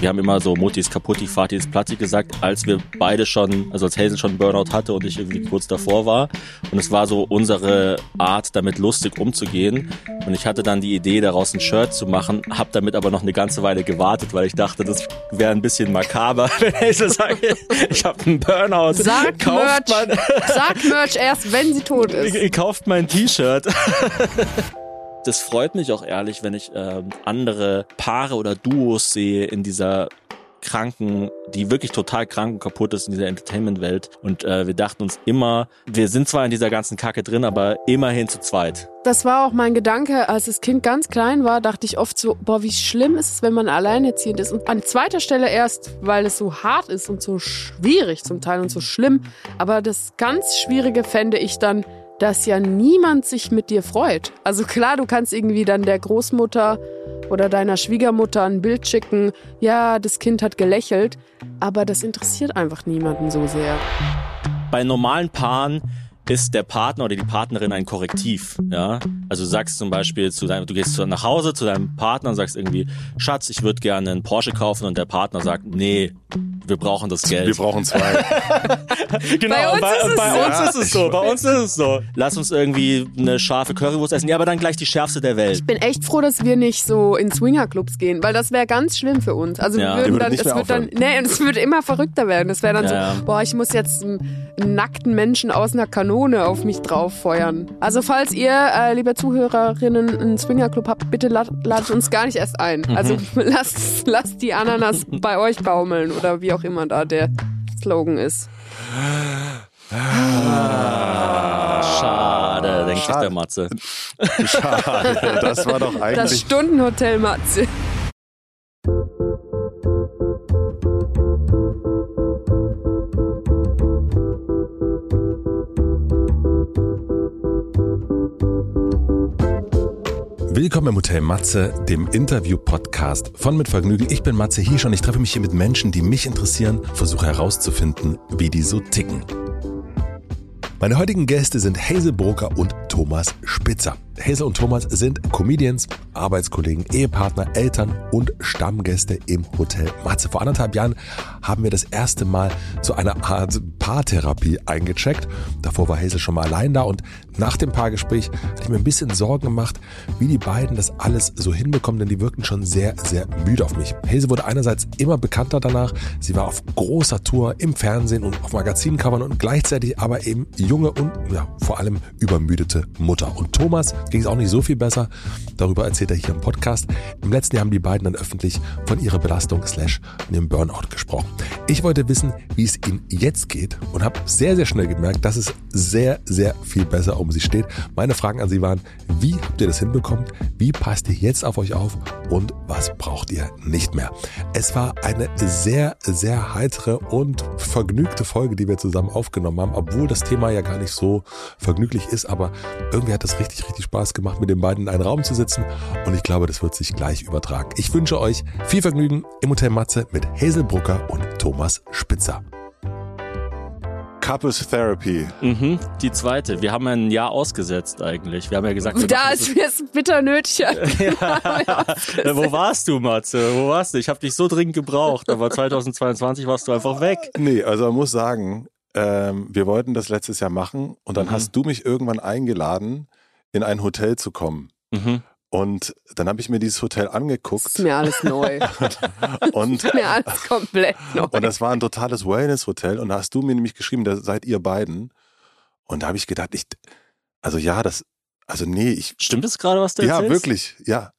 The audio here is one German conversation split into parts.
Wir haben immer so Mutis kaputti, Fatis platti gesagt, als wir beide schon, also als Hazel schon Burnout hatte und ich irgendwie kurz davor war. Und es war so unsere Art, damit lustig umzugehen. Und ich hatte dann die Idee, daraus ein Shirt zu machen, hab damit aber noch eine ganze Weile gewartet, weil ich dachte, das wäre ein bisschen makaber, wenn Hazel sagt, ich habe einen Burnout. Sag kauft Merch, sag Merch erst, wenn sie tot ist. kauft mein T-Shirt. Das freut mich auch ehrlich, wenn ich ähm, andere Paare oder Duos sehe in dieser kranken, die wirklich total krank und kaputt ist in dieser Entertainment-Welt. Und äh, wir dachten uns immer, wir sind zwar in dieser ganzen Kacke drin, aber immerhin zu zweit. Das war auch mein Gedanke, als das Kind ganz klein war, dachte ich oft so, boah, wie schlimm ist es, wenn man alleinerziehend ist. Und an zweiter Stelle erst, weil es so hart ist und so schwierig zum Teil und so schlimm. Aber das ganz Schwierige fände ich dann, dass ja niemand sich mit dir freut. Also klar, du kannst irgendwie dann der Großmutter oder deiner Schwiegermutter ein Bild schicken, ja, das Kind hat gelächelt, aber das interessiert einfach niemanden so sehr. Bei normalen Paaren ist der Partner oder die Partnerin ein Korrektiv. Ja? Also du sagst zum Beispiel zu deinem, du gehst nach Hause zu deinem Partner und sagst irgendwie, Schatz, ich würde gerne einen Porsche kaufen und der Partner sagt, nee, wir brauchen das Geld. Wir brauchen zwei. genau, Bei uns bei, ist es bei so. uns ist es so. Bei uns ist es so. Lass uns irgendwie eine scharfe Currywurst essen. Ja, aber dann gleich die schärfste der Welt. Ich bin echt froh, dass wir nicht so in Swingerclubs gehen, weil das wäre ganz schlimm für uns. Also Ja. wir würden dann, nicht es mehr wird dann, nee, und es würde immer verrückter werden. Es wäre dann Ja. so, boah, ich muss jetzt einen, einen nackten Menschen aus einer Kanone auf mich drauf feuern. Also falls ihr, äh, liebe Zuhörerinnen, einen Swingerclub habt, bitte lad- ladet uns gar nicht erst ein. Also lasst, lasst die Ananas bei euch baumeln oder wie auch immer da der Slogan ist. Schade, denkt sich der Matze. Schade, das war doch Das eigentlich. Stundenhotel Matze. Willkommen im Hotel Matze, dem Interview-Podcast von Mit Vergnügen. Ich bin Matze Hiesch und ich treffe mich hier mit Menschen, die mich interessieren, versuche herauszufinden, wie die so ticken. Meine heutigen Gäste sind Hazel Broker und Thomas Spitzer. Hazel und Thomas sind Comedians, Arbeitskollegen, Ehepartner, Eltern und Stammgäste im Hotel Matze. Vor anderthalb Jahren haben wir das erste Mal zu einer Art Paartherapie eingecheckt. Davor war Hazel schon mal allein da und nach dem Paargespräch hatte ich mir ein bisschen Sorgen gemacht, wie die beiden das alles so hinbekommen, denn die wirkten schon sehr, sehr müde auf mich. Hazel wurde einerseits immer bekannter danach. Sie war auf großer Tour im Fernsehen und auf Magazincovern und gleichzeitig aber eben junge und ja, vor allem übermüdete Mutter. Und Thomas ging es auch nicht so viel besser. Darüber erzählt er hier im Podcast. Im letzten Jahr haben die beiden dann öffentlich von ihrer Belastung slash dem Burnout gesprochen. Ich wollte wissen, wie es ihnen jetzt geht und habe sehr, sehr schnell gemerkt, dass es sehr, sehr viel besser um sie steht. Meine Fragen an sie waren, wie habt ihr das hinbekommen? Wie passt ihr jetzt auf euch auf? Und was braucht ihr nicht mehr? Es war eine sehr, sehr heitere und vergnügte Folge, die wir zusammen aufgenommen haben, obwohl das Thema ja gar nicht so vergnüglich ist, aber irgendwie hat es richtig, richtig Spaß gemacht, mit den beiden in einem Raum zu sitzen und ich glaube, das wird sich gleich übertragen. Ich wünsche euch viel Vergnügen im Hotel Matze mit Hazel Brucker und Thomas Spitzer. Couples Therapy. Mhm, die zweite. Wir haben ein Jahr ausgesetzt eigentlich. Wir haben ja gesagt, wir Da ist wir es bitter nötig. das- Äh, Wo warst du, Matze? Wo warst du? Ich habe dich so dringend gebraucht, aber 2022 warst du einfach weg. Nee, also man muss sagen, ähm, wir wollten das letztes Jahr machen und dann Mhm. hast du mich irgendwann eingeladen, in ein Hotel zu kommen. Mhm. Und dann habe ich mir dieses Hotel ist angeguckt mir alles neu. und, Ist mir alles komplett neu. und das war ein totales Wellness-Hotel und da hast du mir nämlich geschrieben, da seid ihr beiden. Und da habe ich gedacht, ich, also ja, das, also nee, ich, Stimmt es gerade, was du ja, erzählst? wirklich, ja, ja.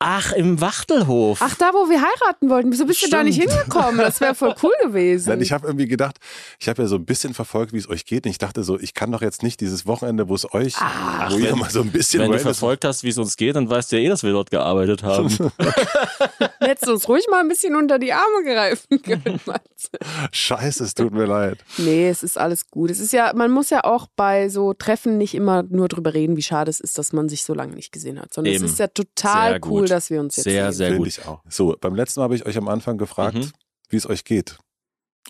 Ach, im Wachtelhof. Ach, da, wo wir heiraten wollten. Wieso bist du da nicht Stimmt. hingekommen? Das wäre voll cool gewesen. Nein, ich habe irgendwie gedacht, ich habe ja so ein bisschen verfolgt, wie es euch geht. Und ich dachte so, ich kann doch jetzt nicht dieses Wochenende, wo es euch, Ah. wo ihr wenn- mal so ein bisschen Wenn du verfolgt hast, wie es uns geht, dann weißt du ja eh, dass wir dort gearbeitet haben. Hättest du uns ruhig mal ein bisschen unter die Arme greifen können, Matze. Scheiße, es tut mir leid. Nee, es ist alles gut. Es ist ja, man muss ja auch bei so Treffen nicht immer nur drüber reden, wie schade es ist, dass man sich so lange nicht gesehen hat. Sondern Eben. es ist ja total Sehr cool, gut. dass wir uns jetzt Sehr, sehen. sehr Finde gut. ich auch. So, beim letzten Mal habe ich euch am Anfang gefragt, Mhm. wie es euch geht.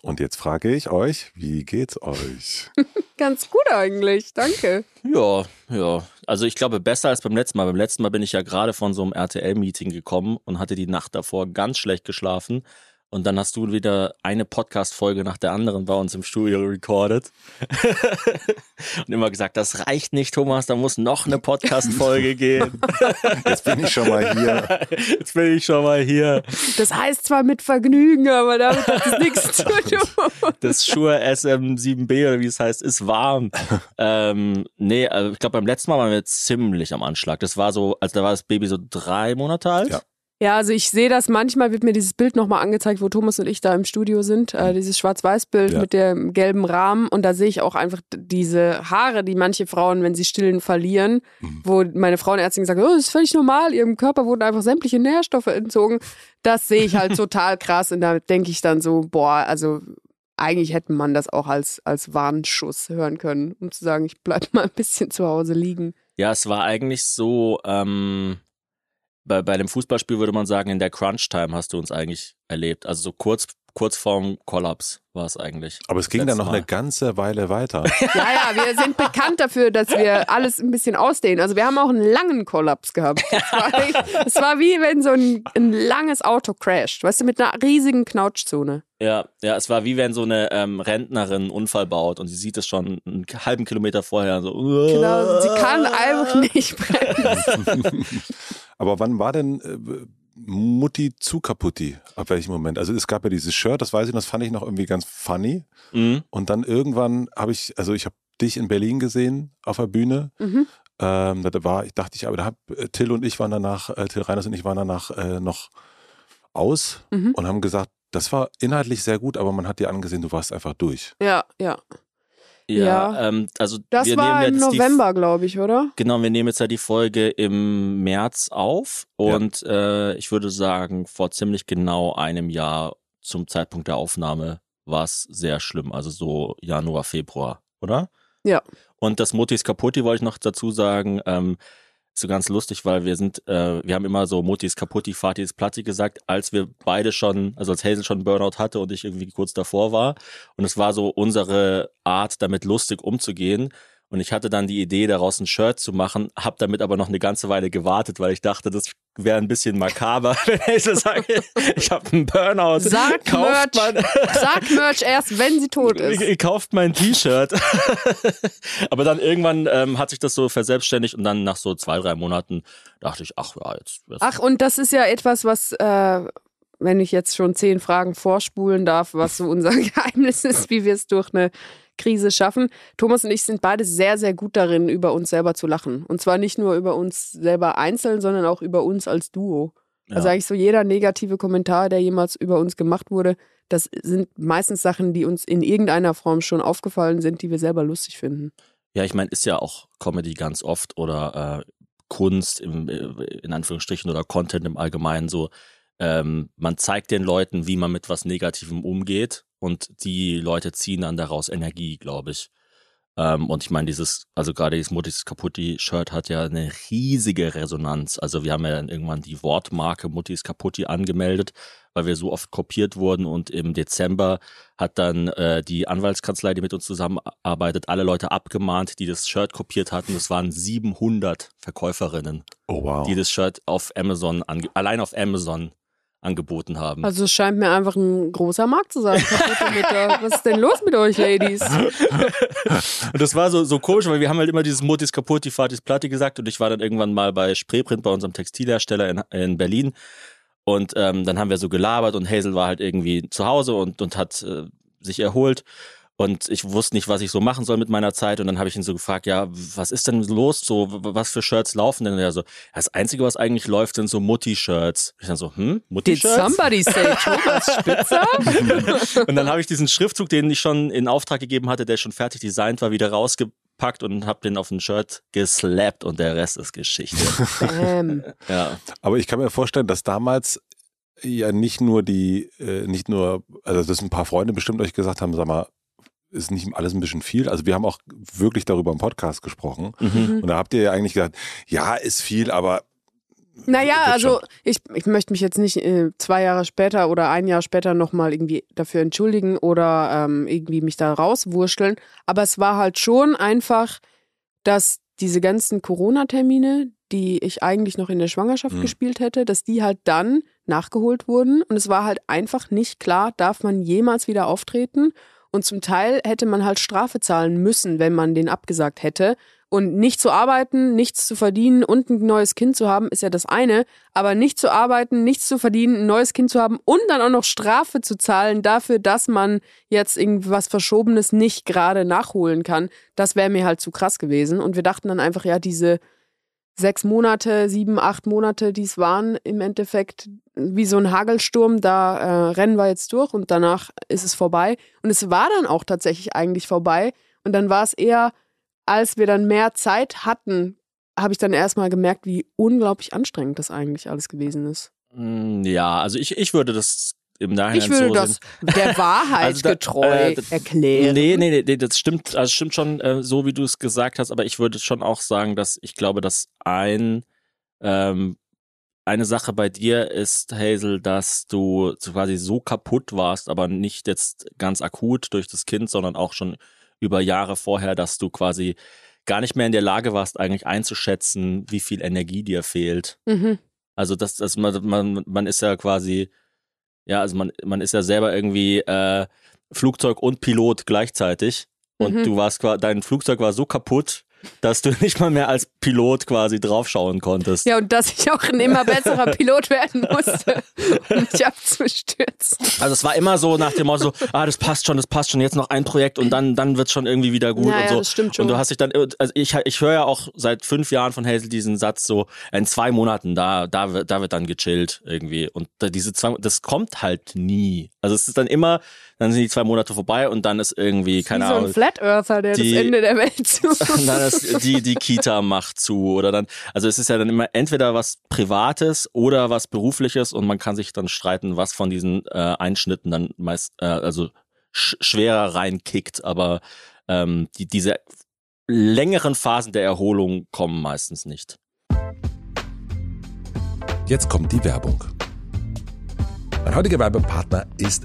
Und jetzt frage ich euch, wie geht's euch? Ganz gut eigentlich, danke. Ja, ja. Also ich glaube, besser als beim letzten Mal. Beim letzten Mal bin ich ja gerade von so einem RTL-Meeting gekommen und hatte die Nacht davor ganz schlecht geschlafen. Und dann hast du wieder eine Podcast-Folge nach der anderen bei uns im Studio recorded. und immer gesagt, das reicht nicht, Thomas, da muss noch eine Podcast-Folge gehen. Jetzt bin ich schon mal hier. Jetzt bin ich schon mal hier. Das heißt zwar mit Vergnügen, aber damit hat es nichts zu tun. Das Shure SM7B oder wie es heißt, ist warm. ähm, nee, also ich glaube, beim letzten Mal waren wir ziemlich am Anschlag. Das war so, also da war das Baby so drei Monate alt. Ja. Ja, also ich sehe das, manchmal wird mir dieses Bild nochmal angezeigt, wo Thomas und ich da im Studio sind, äh, dieses Schwarz-Weiß-Bild Ja. mit dem gelben Rahmen und da sehe ich auch einfach diese Haare, die manche Frauen, wenn sie stillen, verlieren, wo meine Frauenärztin gesagt hat, oh, das ist völlig normal, ihrem Körper wurden einfach sämtliche Nährstoffe entzogen. Das sehe ich halt total krass und da denke ich dann so, boah, also eigentlich hätte man das auch als, als Warnschuss hören können, um zu sagen, ich bleib mal ein bisschen zu Hause liegen. Ja, es war eigentlich so, ähm, bei, bei dem Fußballspiel würde man sagen, in der Crunch-Time hast du uns eigentlich erlebt. Also so kurz, kurz vorm Kollaps war es eigentlich. Aber es ging dann noch Mal. eine ganze Weile weiter. Ja, ja, wir sind bekannt dafür, dass wir alles ein bisschen ausdehnen. Also wir haben auch einen langen Kollaps gehabt. Es war, war wie wenn so ein, ein langes Auto crasht, weißt du, mit einer riesigen Knautschzone. Ja, ja, es war wie wenn so eine ähm, Rentnerin einen Unfall baut und sie sieht es schon einen halben Kilometer vorher so. Genau, sie kann einfach nicht bremsen. Aber wann war denn äh, Mutti zu kaputti? Ab welchem Moment? Also es gab ja dieses Shirt, das weiß ich, und das fand ich noch irgendwie ganz funny. Mhm. Und dann irgendwann habe ich, also ich habe dich in Berlin gesehen auf der Bühne. Mhm. Ähm, da war, ich dachte ich, aber da hab, äh, Till und ich waren danach, äh, Till Reiners und ich waren danach äh, noch aus Mhm. und haben gesagt, das war inhaltlich sehr gut, aber man hat dir angesehen, du warst einfach durch. Ja, ja. Ja, Ja. Ähm, also Das wir war nehmen im jetzt November, glaube ich, oder? Genau, wir nehmen jetzt ja die Folge im März auf und äh, ich würde sagen, vor ziemlich genau einem Jahr zum Zeitpunkt der Aufnahme war es sehr schlimm, also so Januar, Februar, oder? Ja. Und das Mutis Kaputti wollte ich noch dazu sagen, ähm, so ganz lustig, weil wir sind, äh, wir haben immer so Mutis Kaputti, Fatis Platti gesagt, als wir beide schon, also als Hazel schon Burnout hatte und ich irgendwie kurz davor war. Und es war so unsere Art, damit lustig umzugehen. Und ich hatte dann die Idee, daraus ein Shirt zu machen, habe damit aber noch eine ganze Weile gewartet, weil ich dachte, das wäre ein bisschen makaber, wenn Hazel sagt, ich habe einen Burnout. Sag kauft Merch. man, Sag Merch erst, wenn sie tot ist. Ihr kauft mein T-Shirt. Aber dann irgendwann ähm, hat sich das so verselbstständigt und dann nach so zwei, drei Monaten dachte ich, ach ja, jetzt. jetzt Ach, und das ist ja etwas, was, äh, wenn ich jetzt schon zehn Fragen vorspulen darf, was so unser Geheimnis ist, wie wir es durch eine Krise schaffen. Thomas und ich sind beide sehr, sehr gut darin, über uns selber zu lachen. Und zwar nicht nur über uns selber einzeln, sondern auch über uns als Duo. Also Ja. eigentlich so jeder negative Kommentar, der jemals über uns gemacht wurde, das sind meistens Sachen, die uns in irgendeiner Form schon aufgefallen sind, die wir selber lustig finden. Ja, ich meine, ist ja auch Comedy ganz oft oder äh, Kunst im, äh, in Anführungsstrichen oder Content im Allgemeinen so. Ähm, man zeigt den Leuten, wie man mit was Negativem umgeht und die Leute ziehen dann daraus Energie, glaube ich. Ähm, und ich meine, dieses, also gerade dieses Muttis Kaputti-Shirt hat ja eine riesige Resonanz. Also wir haben ja dann irgendwann die Wortmarke Muttis Kaputti angemeldet, weil wir so oft kopiert wurden und im Dezember hat dann äh, die Anwaltskanzlei, die mit uns zusammenarbeitet, alle Leute abgemahnt, die das Shirt kopiert hatten. Das waren 700 Verkäuferinnen, Oh wow. die das Shirt auf Amazon, allein auf Amazon angeboten haben. Also es scheint mir einfach ein großer Markt zu sein. Was ist denn los mit euch, Ladies? Und das war so, so komisch, weil wir haben halt immer dieses Mutis kaputti, Fatis Platti gesagt und ich war dann irgendwann mal bei Spreeprint bei unserem Textilhersteller in, in Berlin und ähm, dann haben wir so gelabert und Hazel war halt irgendwie zu Hause und, und hat äh, sich erholt und ich wusste nicht, was ich so machen soll mit meiner Zeit und dann habe ich ihn so gefragt, ja, was ist denn los, so, was für Shirts laufen denn? Und er so, das Einzige, was eigentlich läuft, sind so Mutti-Shirts. Ich dann so, hm, Did Mutti-Shirts? somebody say Thomas Spitzer? Und dann habe ich diesen Schriftzug, den ich schon in Auftrag gegeben hatte, der schon fertig designt war, wieder rausgepackt und habe den auf ein Shirt geslappt und der Rest ist Geschichte. Bam. ja. Aber ich kann mir vorstellen, dass damals ja nicht nur die, äh, nicht nur, also dass ein paar Freunde bestimmt euch gesagt haben, sag mal, ist nicht alles ein bisschen viel? Also wir haben auch wirklich darüber im Podcast gesprochen. Mhm. Und da habt ihr ja eigentlich gesagt, ja, ist viel, aber Naja, also ich, ich möchte mich jetzt nicht äh, zwei Jahre später oder ein Jahr später nochmal irgendwie dafür entschuldigen oder ähm, irgendwie mich da rauswurschteln. Aber es war halt schon einfach, dass diese ganzen Corona-Termine, die ich eigentlich noch in der Schwangerschaft Mhm. gespielt hätte, dass die halt dann nachgeholt wurden. Und es war halt einfach nicht klar, darf man jemals wieder auftreten. Und zum Teil hätte man halt Strafe zahlen müssen, wenn man den abgesagt hätte. Und nicht zu arbeiten, nichts zu verdienen und ein neues Kind zu haben, ist ja das eine. Aber nicht zu arbeiten, nichts zu verdienen, ein neues Kind zu haben und dann auch noch Strafe zu zahlen dafür, dass man jetzt irgendwas Verschobenes nicht gerade nachholen kann, das wäre mir halt zu krass gewesen. Und wir dachten dann einfach, ja, diese sechs Monate, sieben, acht Monate, die es waren, im Endeffekt wie so ein Hagelsturm, da äh, rennen wir jetzt durch und danach ist es vorbei. Und es war dann auch tatsächlich eigentlich vorbei. Und dann war es eher, als wir dann mehr Zeit hatten, habe ich dann erstmal gemerkt, wie unglaublich anstrengend das eigentlich alles gewesen ist. Mm, Ja, also ich, ich würde das im Nachhinein Ich würde so das sehen. der Wahrheit Also da- getreu äh, erklären. Nee, nee, nee, das stimmt, also stimmt schon, äh, so wie du es gesagt hast, aber ich würde schon auch sagen, dass ich glaube, dass ein ähm, eine Sache bei dir ist, Hazel, dass du quasi so kaputt warst, aber nicht jetzt ganz akut durch das Kind, sondern auch schon über Jahre vorher, dass du quasi gar nicht mehr in der Lage warst, eigentlich einzuschätzen, wie viel Energie dir fehlt. Mhm. Also das, das man, man, man ist ja quasi, ja, also man, man ist ja selber irgendwie äh, Flugzeug und Pilot gleichzeitig. Und Mhm. du warst dein Flugzeug war so kaputt, dass du nicht mal mehr als Pilot quasi draufschauen konntest. Ja, und dass ich auch ein immer besserer Pilot werden musste, um mich abzustürzen. Also es war immer so nach dem Motto, so, ah, das passt schon, das passt schon, jetzt noch ein Projekt und dann, dann wird's schon irgendwie wieder gut Ja, und ja, so. das stimmt schon. Und du hast dich dann, also ich, ich höre ja auch seit fünf Jahren von Hazel diesen Satz so, in zwei Monaten, da, da, wird, da wird dann gechillt irgendwie. Und diese zwei, das kommt halt nie. Also es ist dann immer, dann sind die zwei Monate vorbei und dann ist irgendwie, keine Wie so Ahnung. ein Flat Earther, der die- das Ende der Welt sucht. Und dann ist die, die Kita macht zu oder dann, also es ist ja dann immer entweder was Privates oder was Berufliches und man kann sich dann streiten, was von diesen äh, Einschnitten dann meist, äh, also sch schwerer reinkickt, aber ähm, die, diese längeren Phasen der Erholung kommen meistens nicht. Jetzt kommt die Werbung. Mein heutiger Werbepartner ist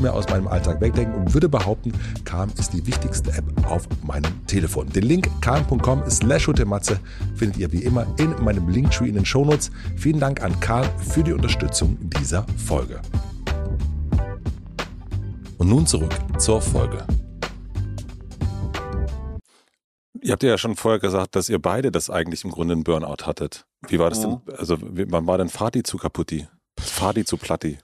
mehr aus meinem Alltag wegdenken und würde behaupten, Calm ist die wichtigste App auf meinem Telefon. Den Link calm.com slash hutematze findet ihr wie immer in meinem Linktree in den Shownotes. Vielen Dank an Calm für die Unterstützung dieser Folge. Und nun zurück zur Folge. Ihr habt ja schon vorher gesagt, dass ihr beide das eigentlich im Grunde einen Burnout hattet. Wie war das denn? Also, wann war denn Fadi zu Kaputti? Fadi zu Platti?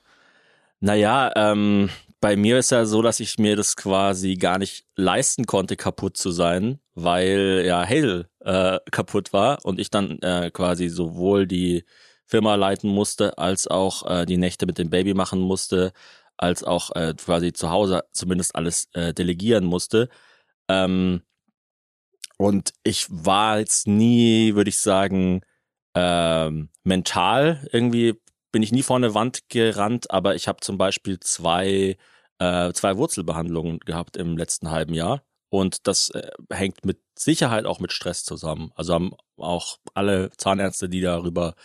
Naja, ähm, bei mir ist ja so, dass ich mir das quasi gar nicht leisten konnte, kaputt zu sein, weil ja Hazel äh, kaputt war und ich dann äh, quasi sowohl die Firma leiten musste, als auch äh, die Nächte mit dem Baby machen musste, als auch äh, quasi zu Hause zumindest alles äh, delegieren musste. Ähm, und ich war jetzt nie, würde ich sagen, ähm, mental irgendwie bin ich nie vor eine Wand gerannt, aber ich habe zum Beispiel zwei, äh, zwei Wurzelbehandlungen gehabt im letzten halben Jahr. Und das äh, hängt mit Sicherheit auch mit Stress zusammen. Also haben auch alle Zahnärzte, die darüber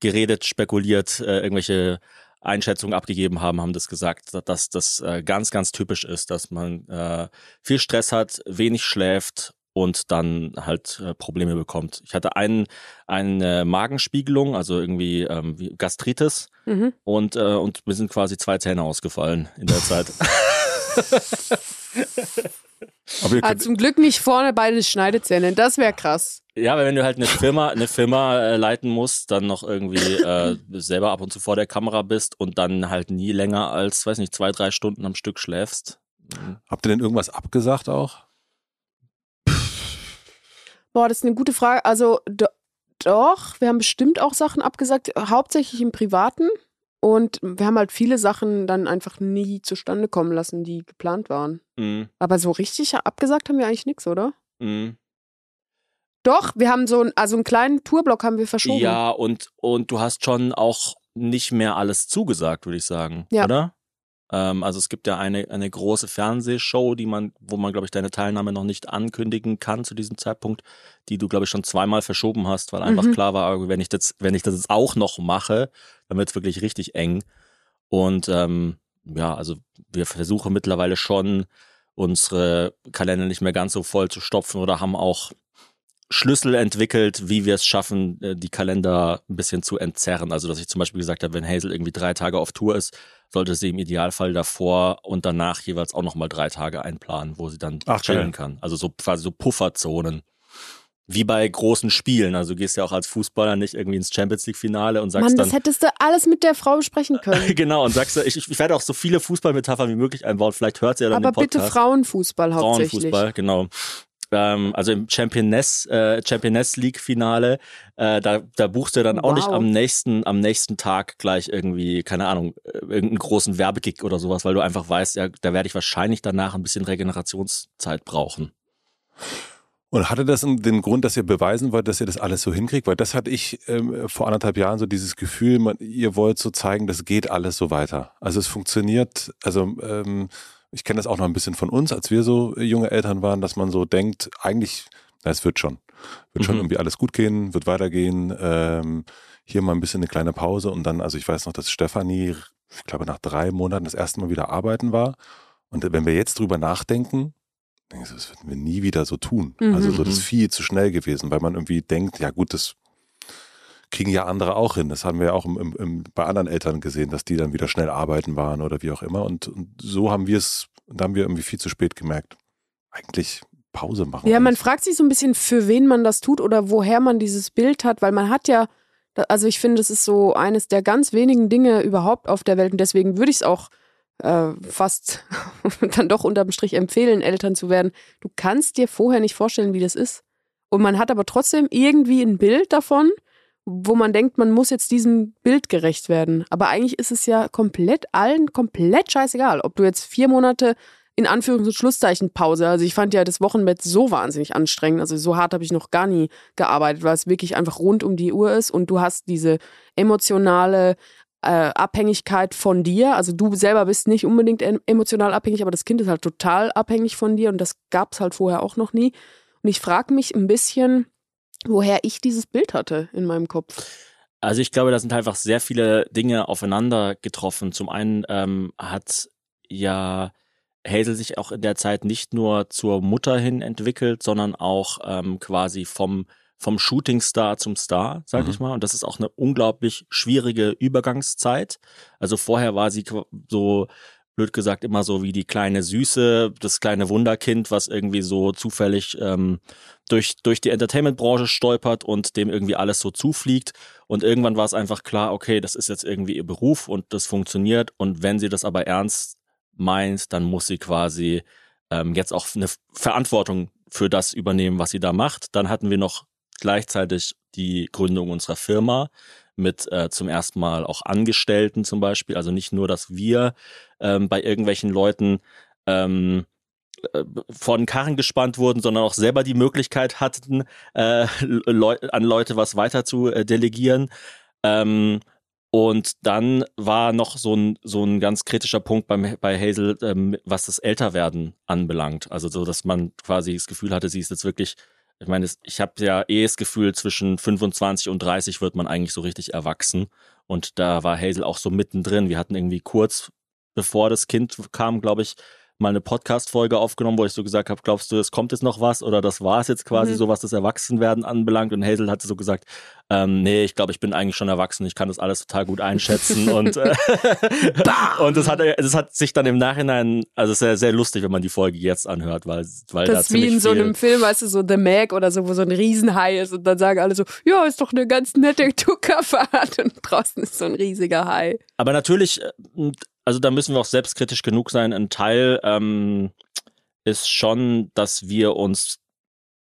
geredet, spekuliert, äh, irgendwelche Einschätzungen abgegeben haben, haben das gesagt, dass das äh, ganz, ganz typisch ist, dass man äh, viel Stress hat, wenig schläft und dann halt äh, Probleme bekommt. Ich hatte einen, eine Magenspiegelung, also irgendwie ähm, Gastritis Mhm. und, äh, und mir sind quasi zwei Zähne ausgefallen in der Zeit. Aber Ah, zum Glück nicht vorne beide Schneidezähne. Das wäre krass. ja, aber wenn du halt eine Firma, eine Firma äh, leiten musst, dann noch irgendwie äh, selber ab und zu vor der Kamera bist und dann halt nie länger als, weiß nicht, zwei, drei Stunden am Stück schläfst. habt ihr denn irgendwas abgesagt auch? Boah, das ist eine gute Frage. Also do, doch, wir haben bestimmt auch Sachen abgesagt, hauptsächlich im Privaten. Und wir haben halt viele Sachen dann einfach nie zustande kommen lassen, die geplant waren. Mhm. Aber so richtig abgesagt haben wir eigentlich nichts, oder? Mhm. Doch, wir haben so einen, also einen kleinen Tourblock haben wir verschoben. Ja, und, und du hast schon auch nicht mehr alles zugesagt, würde ich sagen. Ja. Oder? Ähm, also es gibt ja eine, eine große Fernsehshow, die man, wo man, glaube ich, deine Teilnahme noch nicht ankündigen kann zu diesem Zeitpunkt, die du, glaube ich, schon zweimal verschoben hast, weil einfach Mhm. klar war, wenn ich das, wenn ich das jetzt auch noch mache, dann wird es wirklich richtig eng. Und ähm, ja, also wir versuchen mittlerweile schon, unsere Kalender nicht mehr ganz so voll zu stopfen oder haben auch Schlüssel entwickelt, wie wir es schaffen, äh, die Kalender ein bisschen zu entzerren. Also, dass ich zum Beispiel gesagt habe, wenn Hazel irgendwie drei Tage auf Tour ist, sollte sie im Idealfall davor und danach jeweils auch nochmal drei Tage einplanen, wo sie dann Ach, chillen geil. kann. Also so quasi so Pufferzonen. Wie bei großen Spielen. Also du gehst ja auch als Fußballer nicht irgendwie ins Champions League-Finale und sagst Mann, dann. das hättest du alles mit der Frau besprechen können. genau, und sagst, ich, ich werde auch so viele Fußballmetaphern wie möglich einbauen. Vielleicht hört sie ja dann Aber den bitte Podcast. Frauenfußball hauptsächlich. Frauenfußball, genau. Ähm, also im Championess, äh, Championess League Finale, äh, da, da buchst du dann auch nicht Wow. am nächsten, am nächsten Tag gleich irgendwie, keine Ahnung, äh, irgendeinen großen Werbegig oder sowas, weil du einfach weißt, ja, da werde ich wahrscheinlich danach ein bisschen Regenerationszeit brauchen. Und hatte das den Grund, dass ihr beweisen wollt, dass ihr das alles so hinkriegt? Weil das hatte ich ähm, vor anderthalb Jahren so dieses Gefühl, man, ihr wollt so zeigen, das geht alles so weiter. Also es funktioniert, also ähm, ich kenne das auch noch ein bisschen von uns, als wir so junge Eltern waren, dass man so denkt, eigentlich, na, es wird schon. Wird schon Mhm. irgendwie alles gut gehen, wird weitergehen. Ähm, hier mal ein bisschen eine kleine Pause und dann, also ich weiß noch, dass Stefanie, ich glaube, nach drei Monaten das erste Mal wieder arbeiten war. Und wenn wir jetzt drüber nachdenken, denke ich so, das würden wir nie wieder so tun. Mhm. Also so, das ist Mhm. viel zu schnell gewesen, weil man irgendwie denkt, ja gut, das kriegen ja andere auch hin. Das haben wir ja auch im, im, im, bei anderen Eltern gesehen, dass die dann wieder schnell arbeiten waren oder wie auch immer. Und, und so haben wir es, da haben wir irgendwie viel zu spät gemerkt. Eigentlich Pause machen. Ja, man fragt sich so ein bisschen, für wen man das tut oder woher man dieses Bild hat, weil man hat ja, also ich finde, es ist so eines der ganz wenigen Dinge überhaupt auf der Welt und deswegen würde ich es auch äh, fast dann doch unterm Strich empfehlen, Eltern zu werden. Du kannst dir vorher nicht vorstellen, wie das ist. Und man hat aber trotzdem irgendwie ein Bild davon, wo man denkt, man muss jetzt diesem Bild gerecht werden. Aber eigentlich ist es ja komplett allen komplett scheißegal, ob du jetzt vier Monate in Anführungs- und Schlusszeichen Pause. Also ich fand ja das Wochenbett so wahnsinnig anstrengend. Also so hart habe ich noch gar nie gearbeitet, weil es wirklich einfach rund um die Uhr ist und du hast diese emotionale äh, Abhängigkeit von dir. Also du selber bist nicht unbedingt em- emotional abhängig, aber das Kind ist halt total abhängig von dir und das gab es halt vorher auch noch nie. Und ich frage mich ein bisschen, woher ich dieses Bild hatte in meinem Kopf. Also ich glaube, da sind einfach sehr viele Dinge aufeinander getroffen. Zum einen ähm, hat ja Hazel sich auch in der Zeit nicht nur zur Mutter hin entwickelt, sondern auch ähm, quasi vom vom Shootingstar zum Star, sag Mhm. ich mal. Und das ist auch eine unglaublich schwierige Übergangszeit. Also vorher war sie so blöd gesagt immer so wie die kleine Süße, das kleine Wunderkind, was irgendwie so zufällig ähm, durch durch die Entertainment-Branche stolpert und dem irgendwie alles so zufliegt. Und irgendwann war es einfach klar, okay, das ist jetzt irgendwie ihr Beruf und das funktioniert. Und wenn sie das aber ernst meint, dann muss sie quasi ähm, jetzt auch eine Verantwortung für das übernehmen, was sie da macht. Dann hatten wir noch gleichzeitig die Gründung unserer Firma mit äh, zum ersten Mal auch Angestellten zum Beispiel. Also nicht nur, dass wir ähm, bei irgendwelchen Leuten ähm, äh, vor den Karren gespannt wurden, sondern auch selber die Möglichkeit hatten, äh, Leu an Leute was weiter zu äh, delegieren. Ähm, und dann war noch so ein, so ein ganz kritischer Punkt beim, bei Hazel, ähm, was das Älterwerden anbelangt. Also so, dass man quasi das Gefühl hatte, sie ist jetzt wirklich, ich meine, ich habe ja eh das Gefühl, zwischen 25 und 30 wird man eigentlich so richtig erwachsen. Und da war Hazel auch so mittendrin. Wir hatten irgendwie kurz bevor das Kind kam, glaube ich, mal eine Podcast-Folge aufgenommen, wo ich so gesagt habe, glaubst du, es kommt jetzt noch was oder das war es jetzt quasi Mhm. so, was das Erwachsenwerden anbelangt? Und Hazel hatte so gesagt, ähm, nee, ich glaube, ich bin eigentlich schon erwachsen, ich kann das alles total gut einschätzen und äh, und das hat das hat sich dann im Nachhinein, also es ist sehr sehr lustig, wenn man die Folge jetzt anhört, weil weil da Das ist wie in so einem Film, weißt du, so The Meg oder so, wo so ein Riesenhai ist und dann sagen alle so, ja, ist doch eine ganz nette Tuckerfahrt und draußen ist so ein riesiger Hai. Aber natürlich, äh, also da müssen wir auch selbstkritisch genug sein. Ein Teil ähm, ist schon, dass wir uns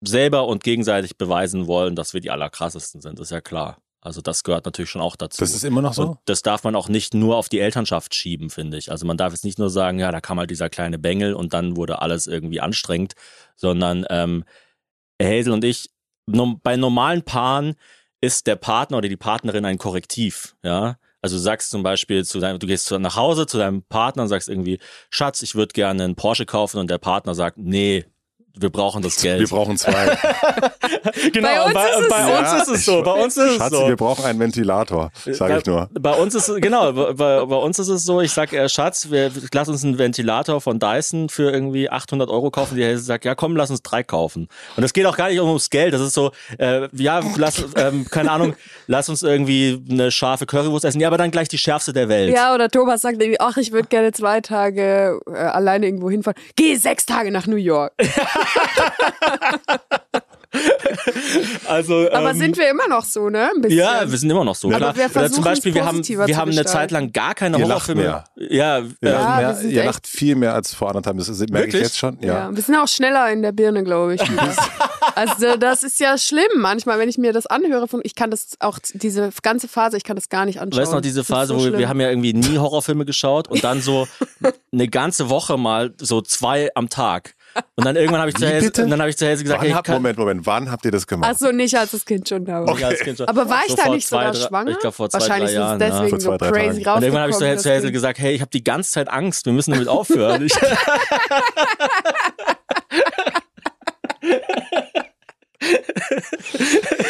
selber und gegenseitig beweisen wollen, dass wir die allerkrassesten sind. Das ist ja klar. Also das gehört natürlich schon auch dazu. Das ist immer noch so? Und das darf man auch nicht nur auf die Elternschaft schieben, finde ich. Also man darf jetzt nicht nur sagen, ja, da kam halt dieser kleine Bengel und dann wurde alles irgendwie anstrengend, sondern ähm, Hazel und ich, bei normalen Paaren ist der Partner oder die Partnerin ein Korrektiv, ja. Also du sagst zum Beispiel zu deinem, du gehst nach Hause zu deinem Partner und sagst irgendwie, Schatz, ich würde gerne einen Porsche kaufen und der Partner sagt, nee, wir brauchen das Geld. Wir brauchen zwei. genau, Bei uns bei, ist es bei so. uns ist es so. Bei uns ist es Schatzi, so. wir brauchen einen Ventilator, sage ich nur. Bei uns ist genau, bei, bei bei uns ist es so, ich sag, äh, Schatz, wir, lass uns einen Ventilator von Dyson für irgendwie 800 Euro kaufen. Die Hälfte sagt, ja komm, lass uns drei kaufen. Und es geht auch gar nicht ums Geld. Das ist so, äh, ja, lass, ähm, keine Ahnung, lass uns irgendwie eine scharfe Currywurst essen. Ja, aber dann gleich die schärfste der Welt. Ja, oder Thomas sagt irgendwie, ach, ich würde gerne zwei Tage äh, alleine irgendwo hinfahren. Geh sechs Tage nach New York. Also, Aber ähm, sind wir immer noch so, ne? Ja, wir sind immer noch so. Aber klar. wir Oder versuchen zum Beispiel, wir haben, wir haben eine. Zeit lang gar keine Ihr lacht Horrorfilme. mehr. Ja, Ihr, lacht, wir mehr, sind ihr lacht viel mehr als vor anderthalb Jahren. Das merke ich jetzt schon. Ja. Ja. wir sind auch schneller in der Birne, glaube ich. also das ist ja schlimm. Manchmal, wenn ich mir das anhöre, von, ich kann das auch, diese ganze Phase, ich kann das gar nicht anschauen. Weißt du noch, diese Phase, so wo wir, wir haben ja irgendwie nie Horrorfilme geschaut und dann so eine ganze Woche mal so zwei am Tag. Und dann irgendwann habe ich, zu Hazel- dann hab ich zu Hazel gesagt, Wann hey, kann, Moment, Moment, wann habt ihr das gemacht? Ach so, nicht als das Kind schon da war. Kind schon. Aber war ich So da nicht sogar drei- schwanger? Ich glaube vor zwei, Wahrscheinlich drei ist es Jahren. deswegen ja. So crazy rausgekommen. Und irgendwann habe ich zu Hazel, das zu Hazel gesagt, hey, ich habe die ganze Zeit Angst, wir müssen damit aufhören.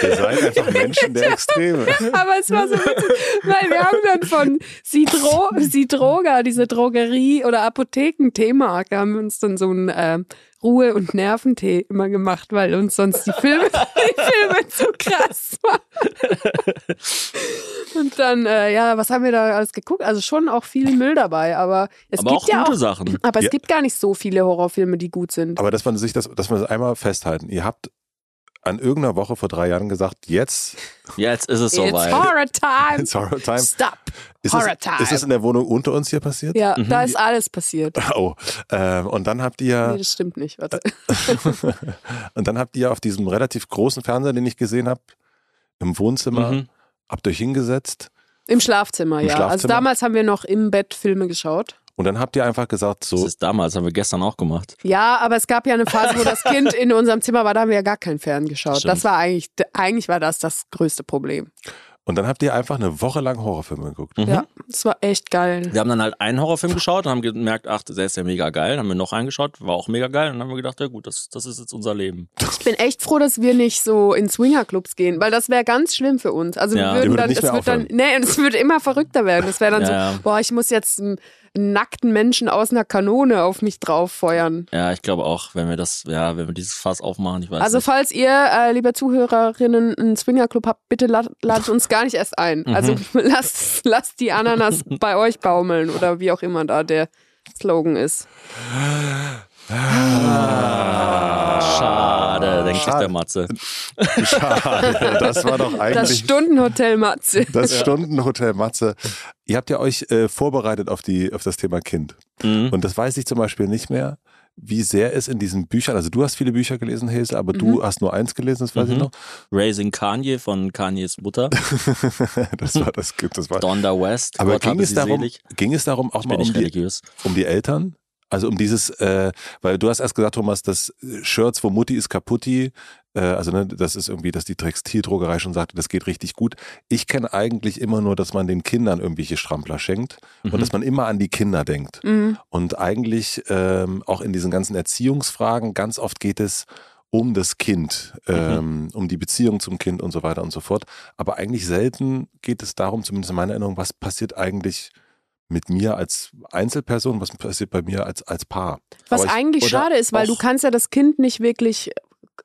Ihr seid einfach Menschen der Extreme. Aber es war so witzig, weil wir haben dann von Sidro, Sidroga, diese Drogerie- oder Apotheken-T-Mark, haben wir uns dann so einen äh, Ruhe- und Nerventee immer gemacht, weil uns sonst die Filme, die Filme zu krass waren. Und dann, äh, ja, was haben wir da alles geguckt? Also schon auch viel Müll dabei, aber es aber gibt auch ja gute auch, Sachen. aber es Ja. gibt gar nicht so viele Horrorfilme, die gut sind. Aber dass man sich das, dass wir das einmal festhalten. Ihr habt an irgendeiner Woche vor drei Jahren gesagt, jetzt Jetzt ist es It's soweit. Horror Time. It's Horror Time. Stop. Ist Horror es, Time. ist es in der Wohnung unter uns hier passiert? ja, Mhm. da ist alles passiert. Oh, ähm, und dann habt ihr Nee, das stimmt nicht. Warte. und dann habt ihr auf diesem relativ großen Fernseher, den ich gesehen habe, im Wohnzimmer, Mhm. habt euch hingesetzt Im Schlafzimmer, Im ja. Also Schlafzimmer? damals haben wir noch im Bett Filme geschaut. Und dann habt ihr einfach gesagt, Das so, ist damals, haben wir gestern auch gemacht. Ja, aber es gab ja eine Phase, wo das Kind in unserem Zimmer war, da haben wir ja gar keinen Fern geschaut. Stimmt. Das war eigentlich, eigentlich war das das größte Problem. und dann habt ihr einfach eine Woche lang Horrorfilme geguckt. Mhm. Ja, es war echt geil. Wir haben dann halt einen Horrorfilm geschaut und haben gemerkt, ach, der ist ja mega geil. Dann haben wir noch einen geschaut, war auch mega geil. Und dann haben wir gedacht, ja gut, das, das ist jetzt unser Leben. Ich bin echt froh, dass wir nicht so in Swingerclubs gehen, weil das wäre ganz schlimm für uns. Also Ja. wir würden dann, nicht es wird dann, nee, und es würde immer verrückter werden. Es wäre dann Ja, so, ja. boah, ich muss jetzt einen, nackten Menschen aus einer Kanone auf mich drauf feuern. Ja, ich glaube auch, wenn wir das, ja, wenn wir dieses Fass aufmachen, ich weiß Also nicht. falls ihr, äh, liebe Zuhörerinnen, einen Swingerclub habt, bitte lad, ladet uns gar nicht erst ein. Mhm. Also lasst, lasst die Ananas bei euch baumeln oder wie auch immer da der Slogan ist. Schade, denkt sich Schade. der Matze. Schade, das war doch Das eigentlich Stundenhotel Matze. das Stundenhotel Matze. Ihr habt ja euch äh, vorbereitet auf, die, auf das Thema Kind. Mhm. Und das weiß ich zum Beispiel nicht mehr, wie sehr es in diesen Büchern, also du hast viele Bücher gelesen, Hazel, aber Mhm. du hast nur eins gelesen, das weiß ich Mhm. noch. Raising Kanye von Kanyes Mutter, das war das, das war. Donda West, Aber Gott ging es, darum, selig. ging es darum auch Ich mal um die, religiös. um die Eltern? Also um dieses, äh, weil du hast erst gesagt, Thomas, das Shirts, wo Mutti ist kaputti, äh, also ne, das ist irgendwie, dass die Textildrogerei schon sagte, das geht richtig gut. Ich kenne eigentlich immer nur, dass man den Kindern irgendwelche Strampler schenkt Mhm. und dass man immer an die Kinder denkt. Mhm. Und eigentlich ähm, auch in diesen ganzen Erziehungsfragen, ganz oft geht es um das Kind, ähm, um die Beziehung zum Kind und so weiter und so fort. Aber eigentlich selten geht es darum, zumindest in meiner Erinnerung, was passiert eigentlich mit mir als Einzelperson, was passiert bei mir als, als Paar. Was ich, eigentlich schade ist, weil du kannst ja das Kind nicht wirklich,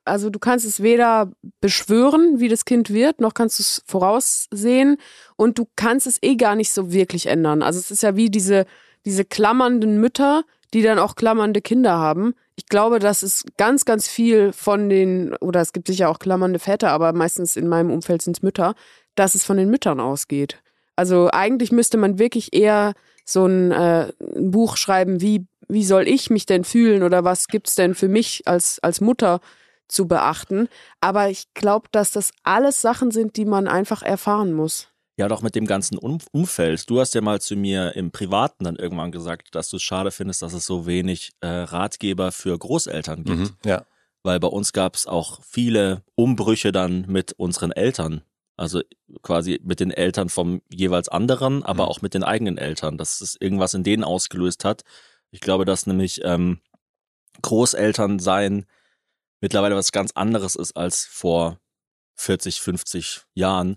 also du kannst es weder beschwören, wie das Kind wird, noch kannst du es voraussehen und du kannst es eh gar nicht so wirklich ändern. Also es ist ja wie diese, diese klammernden Mütter, die dann auch klammernde Kinder haben. Ich glaube, das ist ganz, ganz viel von den, oder es gibt sicher auch klammernde Väter, aber meistens in meinem Umfeld sind es Mütter, dass es von den Müttern ausgeht. Also eigentlich müsste man wirklich eher so ein, äh, ein Buch schreiben, wie, wie soll ich mich denn fühlen oder was gibt's denn für mich als, als Mutter zu beachten. Aber ich glaube, dass das alles Sachen sind, die man einfach erfahren muss. Ja, doch mit dem ganzen um Umfeld. Du hast ja mal zu mir im Privaten dann irgendwann gesagt, dass du es schade findest, dass es so wenig äh, Ratgeber für Großeltern gibt. Mhm, ja. Weil bei uns gab es auch viele Umbrüche dann mit unseren Eltern. Also quasi mit den Eltern vom jeweils anderen, aber mhm. auch mit den eigenen Eltern, dass es irgendwas in denen ausgelöst hat. Ich glaube, dass nämlich ähm, Großeltern sein mittlerweile was ganz anderes ist als vor 40, 50 Jahren.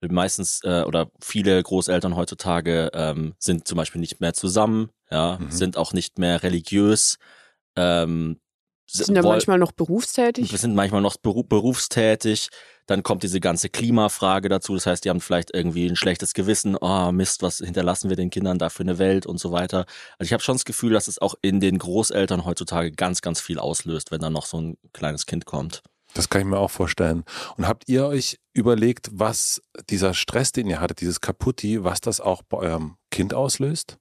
Meistens äh, oder viele Großeltern heutzutage ähm, sind zum Beispiel nicht mehr zusammen, ja, mhm. sind auch nicht mehr religiös, ähm, sind ja manchmal noch berufstätig. Wir sind manchmal noch berufstätig. Dann kommt diese ganze Klimafrage dazu. Das heißt, die haben vielleicht irgendwie ein schlechtes Gewissen. Oh Mist, was hinterlassen wir den Kindern da für eine Welt und so weiter. Also ich habe schon das Gefühl, dass es auch in den Großeltern heutzutage ganz, ganz viel auslöst, wenn dann noch so ein kleines Kind kommt. Das kann ich mir auch vorstellen. Und habt ihr euch überlegt, was dieser Stress, den ihr hattet, dieses Kaputti, was das auch bei eurem Kind auslöst?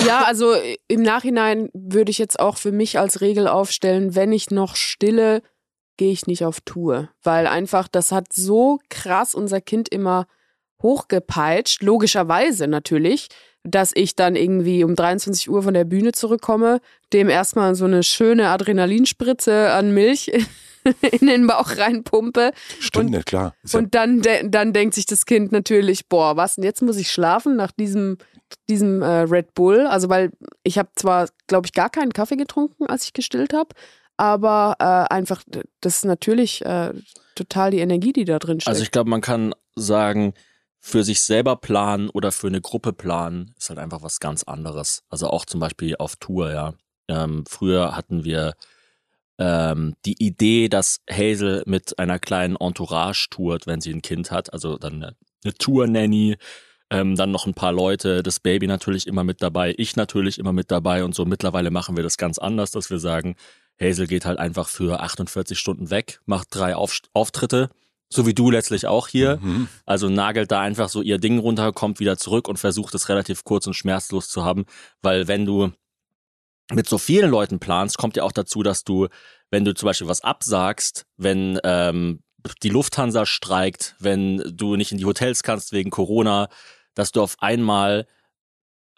Ja, also im Nachhinein würde ich jetzt auch für mich als Regel aufstellen, wenn ich noch stille, gehe ich nicht auf Tour. Weil einfach, das hat so krass unser Kind immer hochgepeitscht, logischerweise natürlich, dass ich dann irgendwie um 23 Uhr von der Bühne zurückkomme, dem erstmal so eine schöne Adrenalinspritze an Milch in den Bauch reinpumpe. Stimmt, und, klar. und dann, dann denkt sich das Kind natürlich, boah, was denn jetzt muss ich schlafen nach diesem diesem äh, Red Bull. Also weil ich habe zwar, glaube ich, gar keinen Kaffee getrunken, als ich gestillt habe, aber äh, einfach, das ist natürlich äh, total die Energie, die da drin steckt. Also ich glaube, man kann sagen, für sich selber planen oder für eine Gruppe planen ist halt einfach was ganz anderes. Also auch zum Beispiel auf Tour, ja. Ähm, früher hatten wir ähm, die Idee, dass Hazel mit einer kleinen Entourage tourt, wenn sie ein Kind hat. Also dann eine, eine Tour-Nanny, ähm, dann noch ein paar Leute, das Baby natürlich immer mit dabei, ich natürlich immer mit dabei und so. Mittlerweile machen wir das ganz anders, dass wir sagen, Hazel geht halt einfach für 48 Stunden weg, macht drei Auf Auftritte, so wie du letztlich auch hier. Mhm. Also nagelt da einfach so ihr Ding runter, kommt wieder zurück und versucht es relativ kurz und schmerzlos zu haben, weil wenn du mit so vielen Leuten planst, kommt ja auch dazu, dass du, wenn du zum Beispiel was absagst, wenn ähm, die Lufthansa streikt, wenn du nicht in die Hotels kannst wegen Corona, dass du auf einmal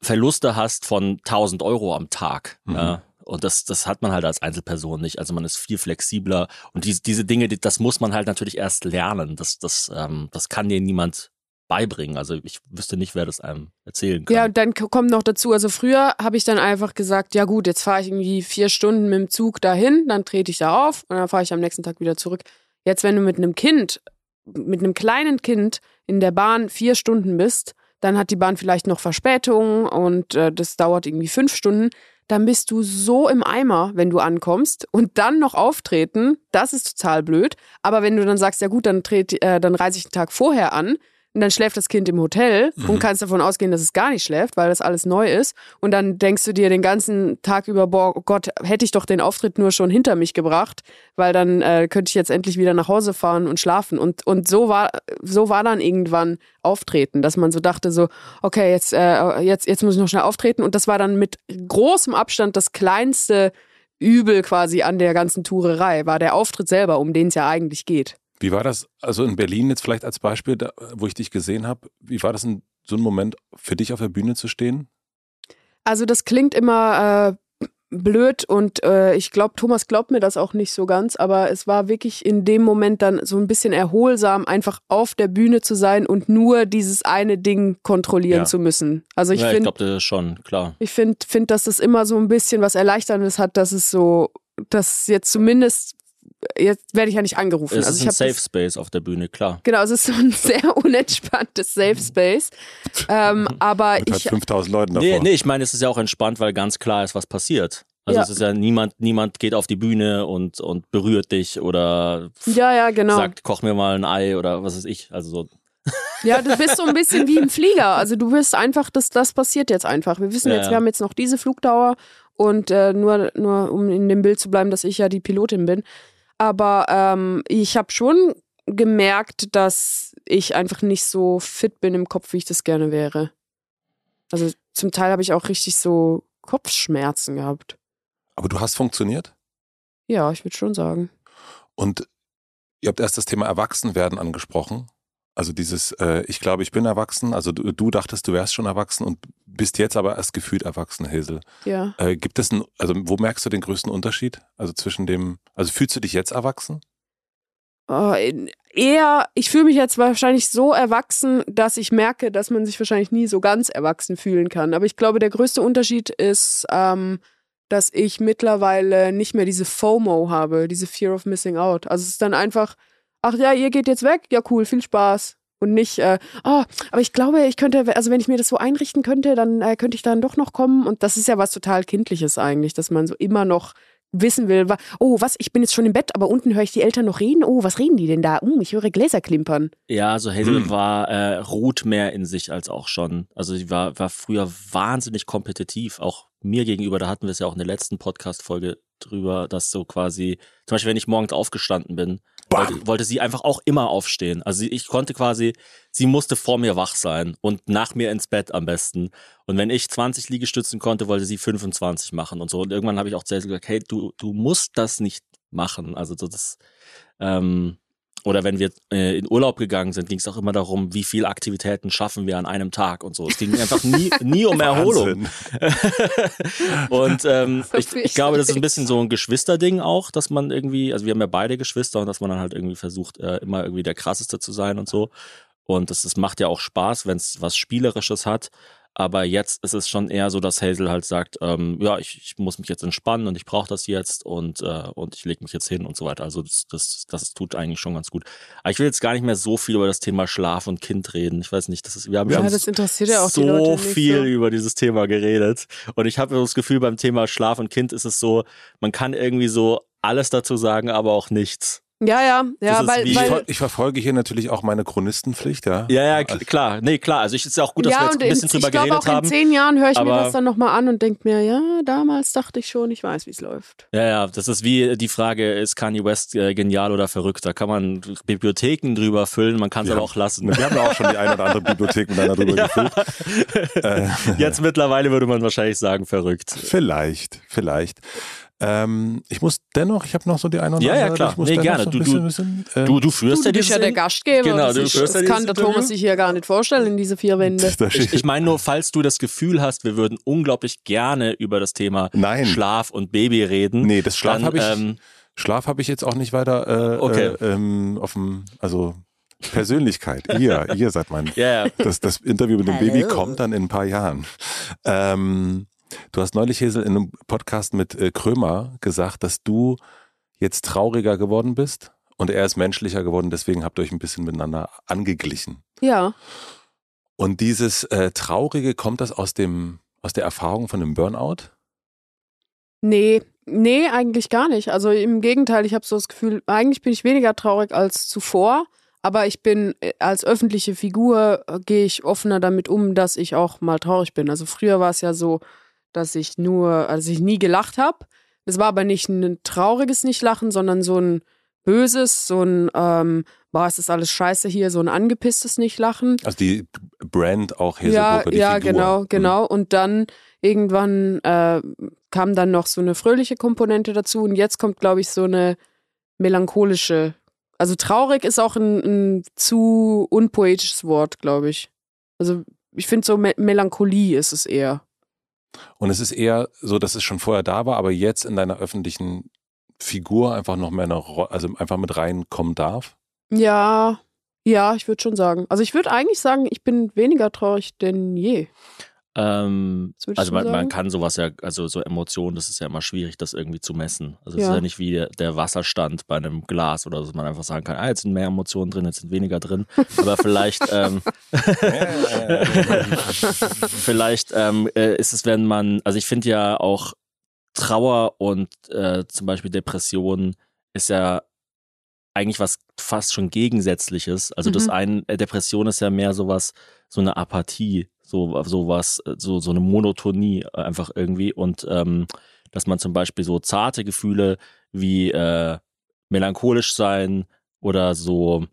Verluste hast von 1000 Euro am Tag. Mhm. Ja. Und das, das hat man halt als Einzelperson nicht. Also man ist viel flexibler. Und diese, diese Dinge, die, das muss man halt natürlich erst lernen. Das, das, ähm, das kann dir niemand beibringen. Also ich wüsste nicht, wer das einem erzählen kann. Ja, und dann kommt noch dazu, also früher habe ich dann einfach gesagt, ja gut, jetzt fahre ich irgendwie vier Stunden mit dem Zug dahin, dann trete ich da auf und dann fahre ich am nächsten Tag wieder zurück. Jetzt, wenn du mit einem Kind, mit einem kleinen Kind in der Bahn vier Stunden bist, dann hat die Bahn vielleicht noch Verspätung und äh, das dauert irgendwie fünf Stunden, dann bist du so im Eimer, wenn du ankommst und dann noch auftreten, das ist total blöd. Aber wenn du dann sagst, ja gut, dann, tret, äh, dann reise ich einen Tag vorher an, und dann schläft das Kind im Hotel mhm. und kannst davon ausgehen, dass es gar nicht schläft, weil das alles neu ist. Und dann denkst du dir den ganzen Tag über, boah, oh Gott, hätte ich doch den Auftritt nur schon hinter mich gebracht, weil dann äh, könnte ich jetzt endlich wieder nach Hause fahren und schlafen. Und, und so war, so war dann irgendwann Auftreten, dass man so dachte, so, okay, jetzt, äh, jetzt, jetzt muss ich noch schnell auftreten. Und das war dann mit großem Abstand das kleinste Übel quasi an der ganzen Tourerei, war der Auftritt selber, um den es ja eigentlich geht. Wie war das, also in Berlin jetzt vielleicht als Beispiel, da, wo ich dich gesehen habe, wie war das in so einem Moment für dich auf der Bühne zu stehen? Also das klingt immer äh, blöd und äh, ich glaube, Thomas glaubt mir das auch nicht so ganz, aber es war wirklich in dem Moment dann so ein bisschen erholsam, einfach auf der Bühne zu sein und nur dieses eine Ding kontrollieren ja. zu müssen. Also ich ja, finde, ich glaube schon, klar. Ich finde, find, dass das immer so ein bisschen was Erleichterndes hat, dass es so, dass jetzt zumindest jetzt werde ich ja nicht angerufen. Es also ist ich ein Safe das, Space auf der Bühne, klar. Genau, es ist so ein sehr unentspanntes Safe Space. Ähm, aber Mit halt ich, 5000 Leuten davor. Nee, nee, ich meine, es ist ja auch entspannt, weil ganz klar ist, was passiert. Also Ja. es ist ja niemand, niemand geht auf die Bühne und, und berührt dich oder ja, ja, genau. sagt, koch mir mal ein Ei oder was weiß ich. Also so, Ja, du bist so ein bisschen wie im Flieger. Also du bist einfach, das, das passiert jetzt einfach. Wir wissen Ja, jetzt, ja. wir haben jetzt noch diese Flugdauer und äh, nur, nur um in dem Bild zu bleiben, dass ich ja die Pilotin bin. Aber ähm, ich habe schon gemerkt, dass ich einfach nicht so fit bin im Kopf, wie ich das gerne wäre. Also zum Teil habe ich auch richtig so Kopfschmerzen gehabt. Aber du hast funktioniert Ja, ich würde schon sagen. und ihr habt erst das Thema Erwachsenwerden angesprochen. Also dieses, äh, ich glaube, ich bin erwachsen. Also du, du dachtest, du wärst schon erwachsen und bist jetzt aber erst gefühlt erwachsen, Hazel. Ja. Äh, gibt es einen, also wo merkst du den größten Unterschied? Also zwischen dem, also fühlst du dich jetzt erwachsen? Oh, eher, ich fühle mich jetzt wahrscheinlich so erwachsen, dass ich merke, dass man sich wahrscheinlich nie so ganz erwachsen fühlen kann. Aber ich glaube, der größte Unterschied ist, ähm, dass ich mittlerweile nicht mehr diese FOMO habe, diese Fear of Missing Out. Also es ist dann einfach, ach ja, ihr geht jetzt weg, ja cool, viel Spaß. Und nicht, äh, oh, aber ich glaube, ich könnte, also wenn ich mir das so einrichten könnte, dann äh, könnte ich dann doch noch kommen. Und das ist ja was total Kindliches eigentlich, dass man so immer noch wissen will, wa- oh, was, ich bin jetzt schon im Bett, aber unten höre ich die Eltern noch reden. Oh, was reden die denn da? Uh, ich höre Gläser klimpern. Ja, also Hazel Hm. war, äh, ruht mehr in sich als auch schon. Also sie war, war früher wahnsinnig kompetitiv, auch mir gegenüber. Da hatten wir es ja auch in der letzten Podcast-Folge drüber, dass so quasi, zum Beispiel, wenn ich morgens aufgestanden bin. Wollte, wollte sie einfach auch immer aufstehen. Also ich konnte quasi, sie musste vor mir wach sein und nach mir ins Bett am besten. Und wenn ich 20 Liegestützen konnte, wollte sie 25 machen und so. Und irgendwann habe ich auch zu Hazel gesagt, hey, du, du musst das nicht machen. Also so das, ähm, oder wenn wir äh, in Urlaub gegangen sind, ging es auch immer darum, wie viel Aktivitäten schaffen wir an einem Tag und so. Es ging einfach nie, nie um Erholung. Und ähm, ich, ich glaube, das ist ein bisschen so ein Geschwisterding auch, dass man irgendwie, also wir haben ja beide Geschwister und dass man dann halt irgendwie versucht, äh, immer irgendwie der krasseste zu sein und so. Und das, das macht ja auch Spaß, wenn es was Spielerisches hat. Aber jetzt ist es schon eher so, dass Hazel halt sagt, ähm, ja, ich, ich muss mich jetzt entspannen und ich brauche das jetzt und, äh, und ich lege mich jetzt hin und so weiter. Also das, das, das tut eigentlich schon ganz gut. Aber ich will jetzt gar nicht mehr so viel über das Thema Schlaf und Kind reden. Ich weiß nicht, das ist, wir haben Ja, schon ja so viel so. über dieses Thema geredet. Und ich habe das Gefühl, beim Thema Schlaf und Kind ist es so, man kann irgendwie so alles dazu sagen, aber auch nichts. Ja, ja, ja, weil, wie- weil ich verfolge hier natürlich auch meine Chronistenpflicht, ja. Ja, ja, kl- klar. Nee, klar. Also ich ist ja auch gut, dass wir ja, jetzt und ein bisschen in, drüber ich glaube geredet auch in haben. zehn Jahren höre ich mir das dann nochmal an und denke mir, ja, damals dachte ich schon, ich weiß, wie es läuft. Ja, ja, das ist wie die Frage, ist Kanye West äh, genial oder verrückt? Da kann man Bibliotheken drüber füllen, man kann es Ja. aber auch lassen. Wir haben ja auch schon die eine oder andere Bibliothek miteinander drüber Ja. gefüllt. Äh, Jetzt mittlerweile würde man wahrscheinlich sagen, verrückt. vielleicht, vielleicht. Ähm, ich muss dennoch, ich habe noch so die eine oder Ja, ja, andere. klar. Ich muss Nee, dennoch gerne. So ein Du- bisschen, du- bisschen, ähm, Du, du führst Du, ja du bist ja der Gastgeber. Genau, das du ist, führst ja das kann dieses der Thomas sich hier gar nicht vorstellen in diese vier Wände. Ich, ich meine nur, falls du das Gefühl hast, wir würden unglaublich gerne über das Thema Nein. Schlaf und Baby reden. Nee, das Schlaf habe ich, ähm, Schlaf habe ich jetzt auch nicht weiter äh, Okay. äh, ähm, auf dem, also Persönlichkeit. ihr, ihr seid mein. Ja, ja. Das, das Interview mit dem. Baby kommt dann in ein paar Jahren. Ähm, du hast neulich, Hesel, in einem Podcast mit äh, Krömer gesagt, dass du jetzt trauriger geworden bist und er ist menschlicher geworden, deswegen habt ihr euch ein bisschen miteinander angeglichen. Ja. Und dieses äh, Traurige, kommt das aus dem, aus der Erfahrung von dem Burnout? Nee, nee, eigentlich gar nicht. Also im Gegenteil, ich habe so das Gefühl, eigentlich bin ich weniger traurig als zuvor, aber ich bin äh, als öffentliche Figur äh, gehe ich offener damit um, dass ich auch mal traurig bin. Also früher war es ja so, dass ich nur, also ich nie gelacht habe. Das war aber nicht ein trauriges Nicht-Lachen, sondern so ein böses, so ein, ähm, boah, es ist alles scheiße hier, so ein angepisstes Nicht-Lachen. Also die Brand auch Hesel Ja, ja, Figur. genau, Mhm. genau. Und dann irgendwann äh, kam dann noch so eine fröhliche Komponente dazu und jetzt kommt, glaube ich, so eine melancholische. Also traurig ist auch ein, ein zu unpoetisches Wort, glaube ich. Also ich finde so Me Melancholie ist es eher. Und es ist eher so, dass es schon vorher da war, aber jetzt in deiner öffentlichen Figur einfach noch mehr eine Ro also einfach mit reinkommen darf. Ja, ja, ich würde schon sagen. Also ich würde eigentlich sagen, ich bin weniger traurig denn je. Ähm, also man, man kann sowas ja, also so Emotionen, das ist ja immer schwierig, das irgendwie zu messen. Also es Ja. ist ja nicht wie der, Wasserstand bei einem Glas oder so, dass man einfach sagen kann, ah, jetzt sind mehr Emotionen drin, jetzt sind weniger drin. Aber vielleicht, ähm, vielleicht ähm, äh, ist es, wenn man, also ich finde ja auch Trauer und äh, zum Beispiel Depression ist ja eigentlich was fast schon Gegensätzliches. Also das Mhm. eine, äh, Depression ist ja mehr sowas, so eine Apathie, so sowas, äh, so so eine Monotonie einfach irgendwie und ähm, dass man zum Beispiel so zarte Gefühle wie äh, melancholisch sein oder so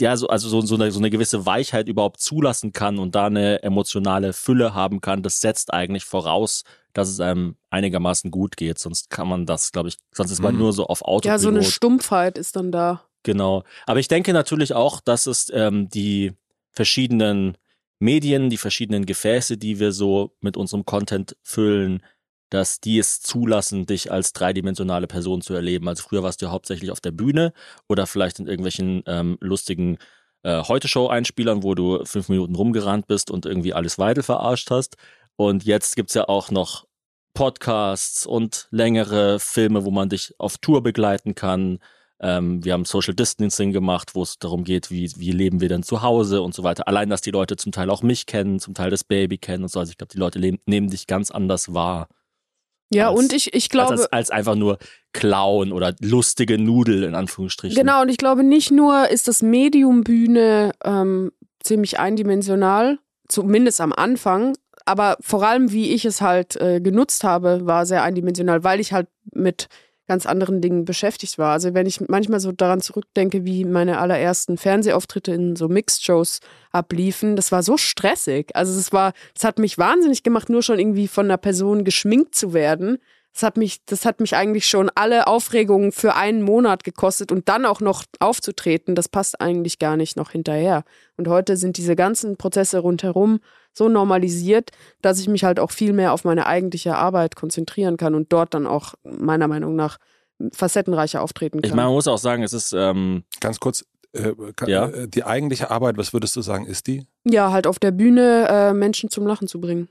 ja, so, also so, so, eine, so eine gewisse Weichheit überhaupt zulassen kann und da eine emotionale Fülle haben kann, das setzt eigentlich voraus, dass es einem einigermaßen gut geht. Sonst kann man das, glaube ich, sonst ist man Mhm. nur so auf Autopilot. Ja, so eine Stumpfheit ist dann da. Genau. Aber ich denke natürlich auch, dass es ähm, die verschiedenen Medien, die verschiedenen Gefäße, die wir so mit unserem Content füllen, dass die es zulassen, dich als dreidimensionale Person zu erleben. Also früher warst du hauptsächlich auf der Bühne oder vielleicht in irgendwelchen ähm, lustigen äh, Heute-Show-Einspielern, wo du fünf Minuten rumgerannt bist und irgendwie alles Weidel verarscht hast. Und jetzt gibt's ja auch noch Podcasts und längere Filme, wo man dich auf Tour begleiten kann. Ähm, wir haben Social Distancing gemacht, wo es darum geht, wie, wie leben wir denn zu Hause und so weiter. Allein, dass die Leute zum Teil auch mich kennen, zum Teil das Baby kennen und so. Also ich glaube, die Leute leben, nehmen dich ganz anders wahr. Ja, Als- und ich, ich glaube, als, als, einfach nur Clown oder lustige Nudel in Anführungsstrichen. Genau, und ich glaube, nicht nur ist das Medium Bühne ähm, ziemlich eindimensional, zumindest am Anfang, aber vor allem, wie ich es halt äh, genutzt habe, war sehr eindimensional, weil ich halt mit ganz anderen Dingen beschäftigt war. Also wenn ich manchmal so daran zurückdenke, wie meine allerersten Fernsehauftritte in so Mixed-Shows abliefen, das war so stressig. Also es war, es hat mich wahnsinnig gemacht, nur schon irgendwie von einer Person geschminkt zu werden. Das hat mich, das hat mich eigentlich schon alle Aufregungen für einen Monat gekostet und dann auch noch aufzutreten, das passt eigentlich gar nicht noch hinterher. Und heute sind diese ganzen Prozesse rundherum so normalisiert, dass ich mich halt auch viel mehr auf meine eigentliche Arbeit konzentrieren kann und dort dann auch meiner Meinung nach facettenreicher auftreten kann. Ich meine, man muss auch sagen, es ist, ähm, Ganz kurz, äh, Ja. äh, die eigentliche Arbeit, was würdest du sagen, ist die? ja, halt auf der Bühne äh, Menschen zum Lachen zu bringen.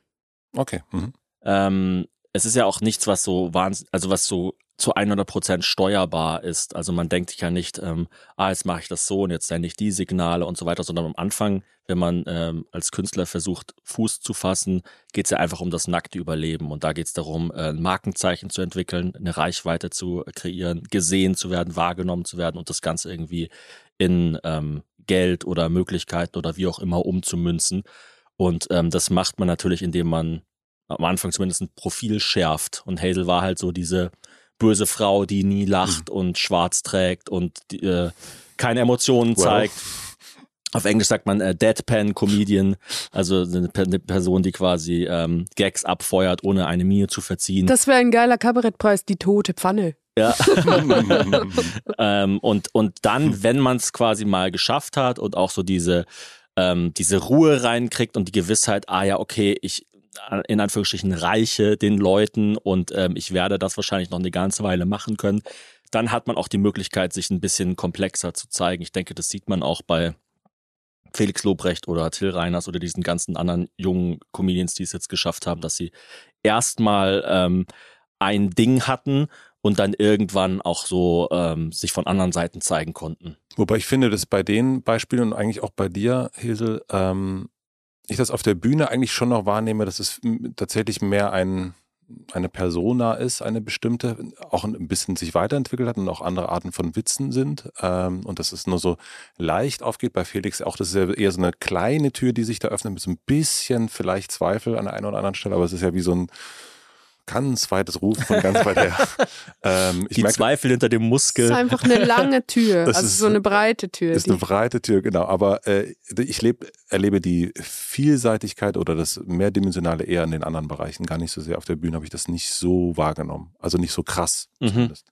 Okay. Mhm. ähm, es ist ja auch nichts, was so wahnsinnig, also was so zu 100 Prozent steuerbar ist. Also man denkt sich ja nicht, ähm, ah, jetzt mache ich das so und jetzt sende ich die Signale und so weiter, sondern am Anfang, wenn man ähm, als Künstler versucht, Fuß zu fassen, geht es ja einfach um das nackte Überleben. Und da geht es darum, äh, ein Markenzeichen zu entwickeln, eine Reichweite zu kreieren, gesehen zu werden, wahrgenommen zu werden und das Ganze irgendwie in ähm, Geld oder Möglichkeiten oder wie auch immer umzumünzen. Und ähm, das macht man natürlich, indem man am Anfang zumindest ein Profil schärft. Und Hazel war halt so diese böse Frau, die nie lacht und schwarz trägt und äh, keine Emotionen Wow. zeigt. Auf Englisch sagt man äh, Deadpan Comedian, also eine, eine Person, die quasi ähm, Gags abfeuert, ohne eine Miene zu verziehen. Das wäre ein geiler Kabarettpreis, die tote Pfanne. Ja. ähm, und, und dann, wenn man es quasi mal geschafft hat und auch so diese, ähm, diese Ruhe reinkriegt und die Gewissheit, ah ja, okay, ich in Anführungsstrichen reiche den Leuten und ähm, ich werde das wahrscheinlich noch eine ganze Weile machen können, dann hat man auch die Möglichkeit, sich ein bisschen komplexer zu zeigen. Ich denke, das sieht man auch bei Felix Lobrecht oder Till Reiners oder diesen ganzen anderen jungen Comedians, die es jetzt geschafft haben, dass sie erstmal ähm, ein Ding hatten und dann irgendwann auch so ähm, sich von anderen Seiten zeigen konnten. Wobei ich finde, dass bei den Beispielen und eigentlich auch bei dir, Hesel, ähm, ich das auf der Bühne eigentlich schon noch wahrnehme, dass es tatsächlich mehr ein, eine Persona ist, eine bestimmte, auch ein bisschen sich weiterentwickelt hat und auch andere Arten von Witzen sind. Ähm, und dass es nur so leicht aufgeht. Bei Felix auch, das ist ja eher so eine kleine Tür, die sich da öffnet, mit so ein bisschen vielleicht Zweifel an der einen oder anderen Stelle, aber es ist ja wie so ein ganz weites Ruf von ganz weit her. ähm, ich Die merke, Zweifel hinter dem Das ist Muskel. einfach eine lange Tür, Das also ist- so eine breite Tür. ist die- eine breite Tür, genau. Aber äh, ich leb, erlebe die Vielseitigkeit oder das Mehrdimensionale eher in den anderen Bereichen. Gar nicht so sehr auf der Bühne habe ich das nicht so wahrgenommen. Also nicht so krass Mhm. zumindest.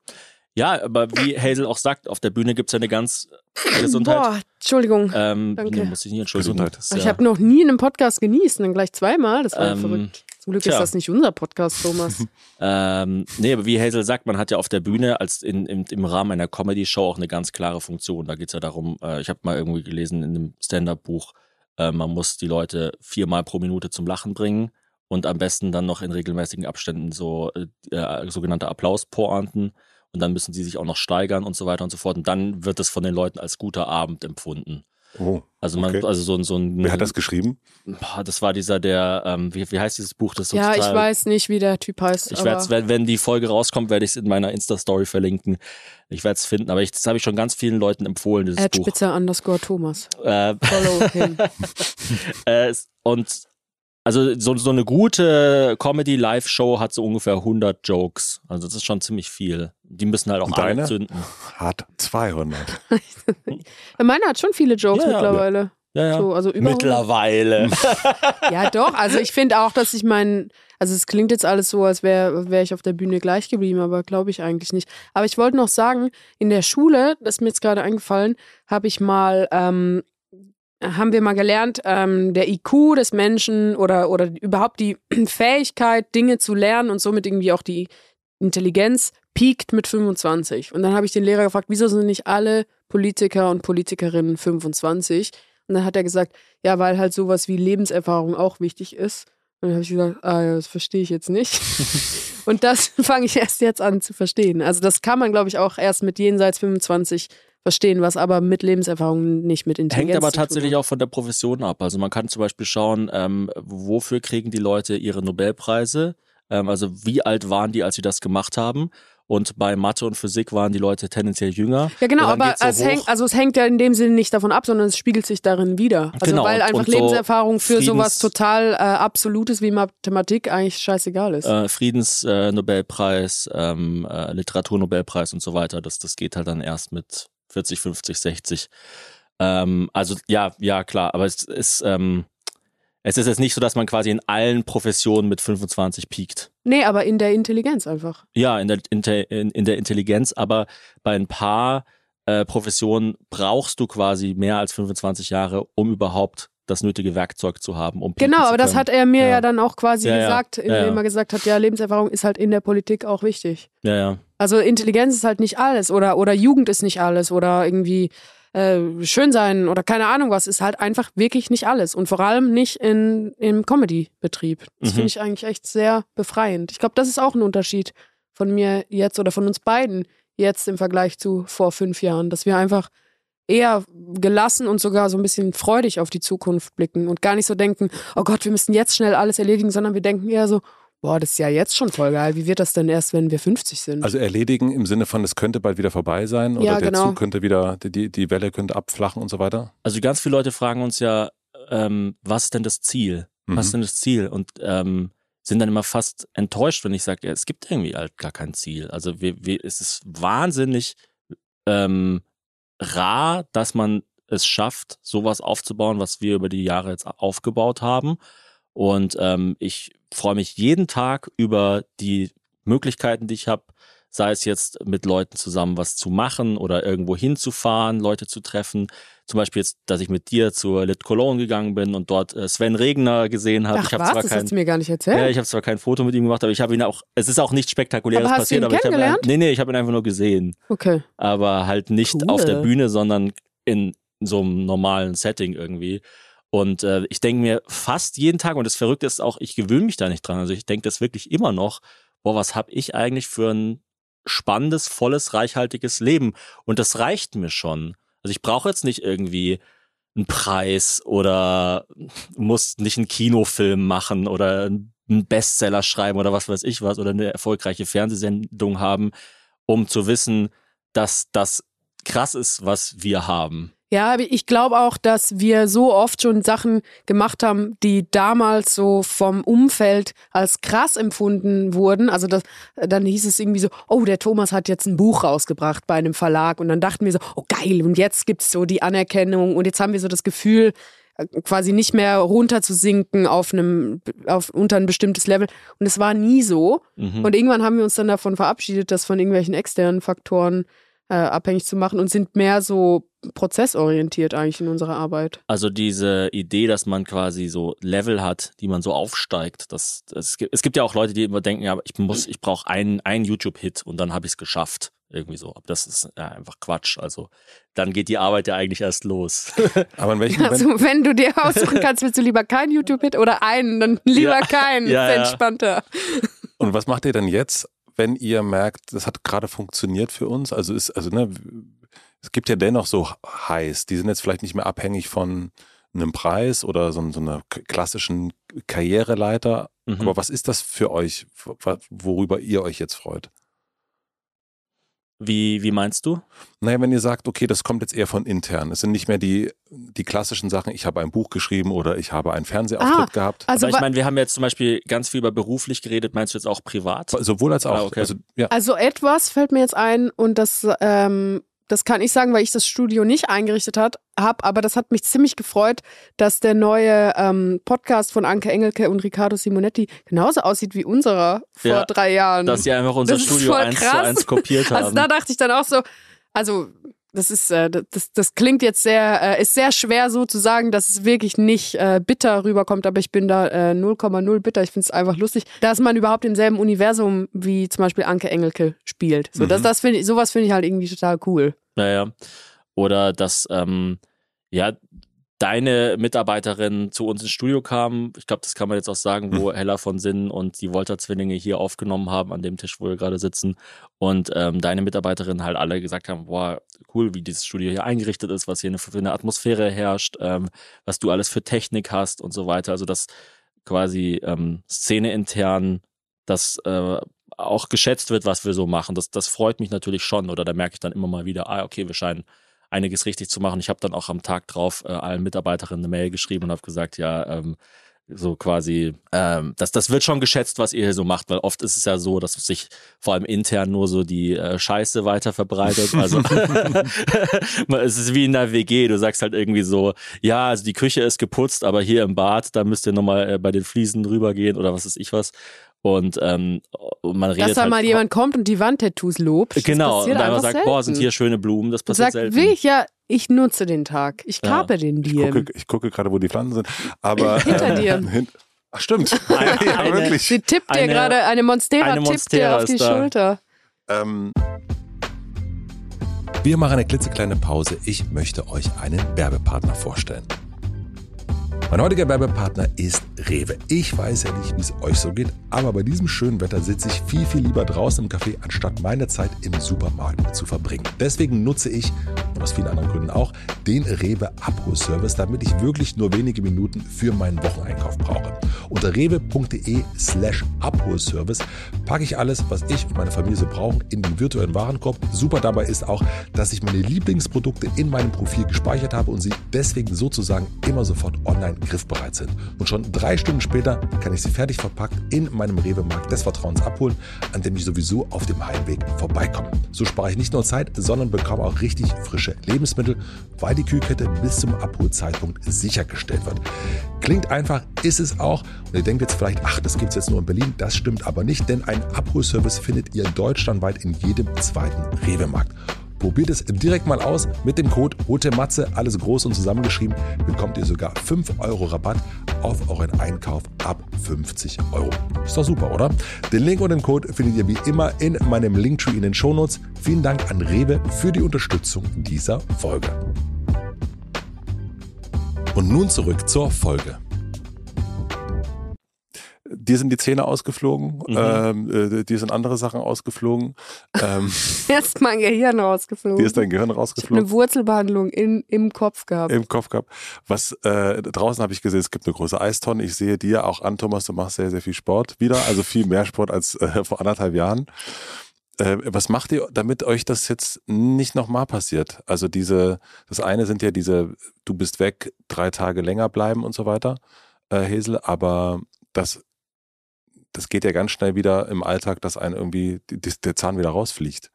Ja, aber wie Hazel auch sagt, auf der Bühne gibt's ja eine ganz Gesundheit. Boah, Entschuldigung. Ähm, Danke. nee, muss ich nicht entschuldigen. Gesundheit. Ist ich ja- habe noch nie in einem Podcast genießt, dann gleich zweimal. Das war ja Ähm, verrückt. Zum Glück tja. ist das nicht unser Podcast, Thomas. Ähm, nee, aber wie Hazel sagt, man hat ja auf der Bühne als in, im, im Rahmen einer Comedy-Show auch eine ganz klare Funktion. Da geht's ja darum, äh, ich habe mal irgendwie gelesen in einem Stand-Up-Buch, Äh, man muss die Leute viermal pro Minute zum Lachen bringen und am besten dann noch in regelmäßigen Abständen so äh, äh, sogenannte Applauspointen und dann müssen sie sich auch noch steigern und so weiter und so fort und dann wird es von den Leuten als guter Abend empfunden. Oh, Also man, Okay. also so ein, so ein wer hat das geschrieben? Das war dieser, der, ähm, wie, wie heißt dieses Buch? Das Ja, ich total- weiß nicht, wie der Typ heißt. Ich aber werde wenn, wenn die Folge rauskommt, werde ich es in meiner Insta-Story verlinken. Ich werde es finden, aber ich, das habe ich schon ganz vielen Leuten empfohlen, dieses Buch. Spitzer underscore Thomas. Äh, Follow him. äh, und also so, so eine gute Comedy-Live-Show hat so ungefähr 100 Jokes. Also das ist schon ziemlich viel. Die müssen halt auch Und alle deine? zünden. Hat 200. Meiner hat schon viele Jokes Ja, mittlerweile. Ja, ja. So, also über Mittlerweile. Ja, doch. Also ich finde auch, dass ich mein, also es klingt jetzt alles so, als wäre wär ich auf der Bühne gleich geblieben, aber glaube ich eigentlich nicht. Aber ich wollte noch sagen, in der Schule, das ist mir jetzt gerade eingefallen, habe ich mal, ähm, haben wir mal gelernt, ähm, der IQ des Menschen oder, oder überhaupt die Fähigkeit, Dinge zu lernen und somit irgendwie auch die Intelligenz piekt mit 25. Und dann habe ich den Lehrer gefragt, wieso sind nicht alle Politiker und Politikerinnen 25? Und dann hat er gesagt, ja, weil halt sowas wie Lebenserfahrung auch wichtig ist. Und dann habe ich gesagt, ah ja, das verstehe ich jetzt nicht. und das fange ich erst jetzt an zu verstehen. Also das kann man, glaube ich, auch erst mit jenseits 25 verstehen, was aber mit Lebenserfahrung nicht mit Intelligenz Hängt aber tatsächlich auch von der Profession ab. Also man kann zum Beispiel schauen, ähm, wofür kriegen die Leute ihre Nobelpreise? Ähm, also wie alt waren die, als sie das gemacht haben? Und bei Mathe und Physik waren die Leute tendenziell jünger. Ja, genau, aber es hängt, also es hängt ja in dem Sinne nicht davon ab, sondern es spiegelt sich darin wieder. Also Genau, weil einfach so Lebenserfahrung für Friedens- sowas total äh, Absolutes wie Mathematik eigentlich scheißegal ist. äh, Friedensnobelpreis, äh, ähm, äh, Literaturnobelpreis und so weiter. Das, das geht halt dann erst mit 40, 50, 60. Ähm, also ja, ja klar, aber es ist ähm, es ist jetzt nicht so, dass man quasi in allen Professionen mit 25 piekt. nee, aber in der Intelligenz einfach. Ja, in der, in, in der Intelligenz, aber bei ein paar äh, Professionen brauchst du quasi mehr als 25 Jahre, um überhaupt das nötige Werkzeug zu haben, um Genau, aber das hat er mir ja, Ja. dann auch quasi Ja, gesagt, Ja, indem er gesagt hat, ja, Lebenserfahrung ist halt in der Politik auch wichtig. Ja, ja. Also Intelligenz ist halt nicht alles oder, oder Jugend ist nicht alles oder irgendwie äh, schön sein oder keine Ahnung was, ist halt einfach wirklich nicht alles und vor allem nicht in, im Comedy-Betrieb. Das Mhm. finde ich eigentlich echt sehr befreiend. Ich glaube, das ist auch ein Unterschied von mir jetzt oder von uns beiden jetzt im Vergleich zu vor fünf Jahren, dass wir einfach eher gelassen und sogar so ein bisschen freudig auf die Zukunft blicken und gar nicht so denken, oh Gott, wir müssen jetzt schnell alles erledigen, sondern wir denken eher so, boah, das ist ja jetzt schon voll geil. Wie wird das denn erst, wenn wir 50 sind? Also erledigen im Sinne von, es könnte bald wieder vorbei sein oder Ja, der genau. Zug könnte wieder, die, die Welle könnte abflachen und so weiter. Also ganz viele Leute fragen uns ja, ähm, was ist denn das Ziel? Was ist Mhm. denn das Ziel? Und ähm, sind dann immer fast enttäuscht, wenn ich sage, ja, es gibt irgendwie halt gar kein Ziel. Also wir, wir, es ist wahnsinnig ähm, rar, dass man es schafft, sowas aufzubauen, was wir über die Jahre jetzt aufgebaut haben. Und ähm, ich freue mich jeden Tag über die Möglichkeiten, die ich habe, sei es jetzt mit Leuten zusammen was zu machen oder irgendwo hinzufahren, Leute zu treffen. Zum Beispiel jetzt, dass ich mit dir zur Lit Cologne gegangen bin und dort äh, Sven Regner gesehen habe. Ach ich habe zwar das kein, hast du mir gar nicht erzählt. ja, ich habe zwar kein Foto mit ihm gemacht, aber ich habe ihn auch, es ist auch nichts Spektakuläres Aber hast du passiert, ihn aber ich habe nee, nee, ich habe ihn einfach nur gesehen, okay. aber halt nicht Cool. auf der Bühne, sondern in so einem normalen Setting irgendwie. Und äh, ich denke mir fast jeden Tag, und das Verrückte ist auch, ich gewöhne mich da nicht dran. Also ich denke das wirklich immer noch, boah, was habe ich eigentlich für ein spannendes, volles, reichhaltiges Leben? Und das reicht mir schon. Also ich brauche jetzt nicht irgendwie einen Preis oder muss nicht einen Kinofilm machen oder einen Bestseller schreiben oder was weiß ich was oder eine erfolgreiche Fernsehsendung haben, um zu wissen, dass das krass ist, was wir haben. Ja, ich glaube auch, dass wir so oft schon Sachen gemacht haben, die damals so vom Umfeld als krass empfunden wurden. Also das, dann hieß es irgendwie so, oh, der Thomas hat jetzt ein Buch rausgebracht bei einem Verlag. Und dann dachten wir so, oh geil, und jetzt gibt's so die Anerkennung. Und jetzt haben wir so das Gefühl, äh, quasi nicht mehr runterzusinken auf einem, auf, unter ein bestimmtes Level. Und es war nie so. Mhm. Und irgendwann haben wir uns dann davon verabschiedet, das von irgendwelchen externen Faktoren äh, abhängig zu machen und sind mehr so prozessorientiert eigentlich in unserer Arbeit. Also diese Idee, dass man quasi so Level hat, die man so aufsteigt. Das, das, es, gibt, es gibt ja auch Leute, die immer denken, ja, ich muss, ich brauche einen, einen YouTube-Hit und dann habe ich es geschafft. Irgendwie so. Aber das ist ja, einfach Quatsch. Also dann geht die Arbeit ja eigentlich erst los. Aber in welchem Also Moment, wenn du dir aussuchen kannst, willst du lieber kein YouTube-Hit oder einen, dann lieber Ja. keinen. Ja, ist ja. entspannter. und was macht ihr denn jetzt, wenn ihr merkt, das hat gerade funktioniert für uns? Also ist, also ne, es gibt ja dennoch so Highs, die sind jetzt vielleicht nicht mehr abhängig von einem Preis oder so, so einer klassischen Karriereleiter. Mhm. Aber was ist das für euch, wo- worüber ihr euch jetzt freut? Wie, wie meinst du? Naja, wenn ihr sagt, okay, das kommt jetzt eher von intern. Es sind nicht mehr die, die klassischen Sachen, ich habe ein Buch geschrieben oder ich habe einen Fernsehauftritt Ah, gehabt. Also, Aber ich meine, wir haben jetzt zum Beispiel ganz viel über beruflich geredet. Meinst du jetzt auch privat? Sowohl als auch. Ah, okay. also, ja. Also etwas fällt mir jetzt ein und das, ähm, das kann ich sagen, weil ich das Studio nicht eingerichtet habe, aber das hat mich ziemlich gefreut, dass der neue ähm, Podcast von Anke Engelke und Riccardo Simonetti genauso aussieht wie unserer vor Ja, drei Jahren. Dass sie einfach unser Das Studio eins zu eins kopiert haben. also da dachte ich dann auch so, also das ist, äh, das, das klingt jetzt sehr, äh, ist sehr schwer so zu sagen, dass es wirklich nicht äh, bitter rüberkommt, aber ich bin da äh, 0,0 bitter. Ich finde es einfach lustig, dass man überhaupt im selben Universum wie zum Beispiel Anke Engelke spielt. So, das, Mhm. das finde ich, sowas finde ich halt irgendwie total cool. Naja. Oder dass, ähm, ja, deine Mitarbeiterin zu uns ins Studio kam. Ich glaube, das kann man jetzt auch sagen, wo Hella von Sinn und die Wolter-Zwillinge hier aufgenommen haben, an dem Tisch, wo wir gerade sitzen. Und ähm, deine Mitarbeiterin halt alle gesagt haben, boah, cool, wie dieses Studio hier eingerichtet ist, was hier eine, für eine Atmosphäre herrscht, ähm, was du alles für Technik hast und so weiter. Also dass quasi ähm, Szene intern das äh, auch geschätzt wird, was wir so machen. Das, das freut mich natürlich schon. Oder da merke ich dann immer mal wieder, ah, okay, wir scheinen einiges richtig zu machen. Ich habe dann auch am Tag drauf äh, allen Mitarbeiterinnen eine Mail geschrieben und habe gesagt, ja, ähm, so quasi, ähm, das, das wird schon geschätzt, was ihr hier so macht, weil oft ist es ja so, dass sich vor allem intern nur so die äh, Scheiße weiter verbreitet. Also es ist wie in der WG, du sagst halt irgendwie so, ja, also die Küche ist geputzt, aber hier im Bad, da müsst ihr nochmal äh, bei den Fliesen rübergehen oder was ist ich was. Und, ähm, man redet Dass da halt mal jemand kommt und die Wandtattoos lobt. Das Genau, und einfach sagt, boah, sind selten. hier schöne Blumen, das passiert sagt, selten. will ich ja, ich nutze den Tag. Ich Ja. kape den Ich dir. gucke, ich gucke gerade, wo die Pflanzen sind. Aber Hinter dir. hin- Ach, stimmt. Eine- ja, eine- wirklich. Sie tippt dir Eine- gerade, eine Monstera eine tippt dir auf die da. Schulter. Ähm, Wir machen eine klitzekleine Pause. Ich möchte euch einen Werbepartner vorstellen. Mein heutiger Werbepartner ist Rewe. Ich weiß ja nicht, wie es euch so geht, aber bei diesem schönen Wetter sitze ich viel, viel lieber draußen im Café, anstatt meine Zeit im Supermarkt zu verbringen. Deswegen nutze ich, und aus vielen anderen Gründen auch, den Rewe Abholservice, damit ich wirklich nur wenige Minuten für meinen Wocheneinkauf brauche. Unter rewe.de slash Abholservice packe ich alles, was ich und meine Familie so brauchen, in den virtuellen Warenkorb. Super dabei ist auch, dass ich meine Lieblingsprodukte in meinem Profil gespeichert habe und sie deswegen sozusagen immer sofort online griffbereit sind. Und schon drei Stunden später kann ich sie fertig verpackt in meinem Rewe-Markt des Vertrauens abholen, an dem ich sowieso auf dem Heimweg vorbeikomme. So spare ich nicht nur Zeit, sondern bekomme auch richtig frische Lebensmittel, weil die Kühlkette bis zum Abholzeitpunkt sichergestellt wird. Klingt einfach, ist es auch. Und ihr denkt jetzt vielleicht, ach, das gibt es jetzt nur in Berlin. Das stimmt aber nicht, denn einen Abholservice findet ihr deutschlandweit in jedem zweiten Rewe-Markt. Probiert es direkt mal aus. Mit dem Code HOTEMATZE, alles groß und zusammengeschrieben, bekommt ihr sogar 5 Euro Rabatt auf euren Einkauf ab 50 Euro. Ist doch super, oder? Den Link und den Code findet ihr wie immer in meinem Linktree in den Shownotes. Vielen Dank an Rewe für die Unterstützung dieser Folge. Und nun zurück zur Folge. Dir sind die Zähne ausgeflogen, Mhm. ähm, äh, dir sind andere Sachen ausgeflogen, ähm, Erst mein Gehirn rausgeflogen. dir ist dein Gehirn ich rausgeflogen. eine Wurzelbehandlung in, im Kopf gehabt. im Kopf gehabt. Was äh, draußen habe ich gesehen, es gibt eine große Eistonne. Ich sehe dir auch an, Thomas, du machst sehr, sehr viel Sport wieder, also viel mehr Sport als äh, vor anderthalb Jahren. Äh, was macht ihr, damit euch das jetzt nicht nochmal passiert? Also diese, das eine sind ja diese, du bist weg, drei Tage länger bleiben und so weiter, äh, Hesel, aber das, das geht ja ganz schnell wieder im Alltag, dass ein irgendwie der Zahn wieder rausfliegt.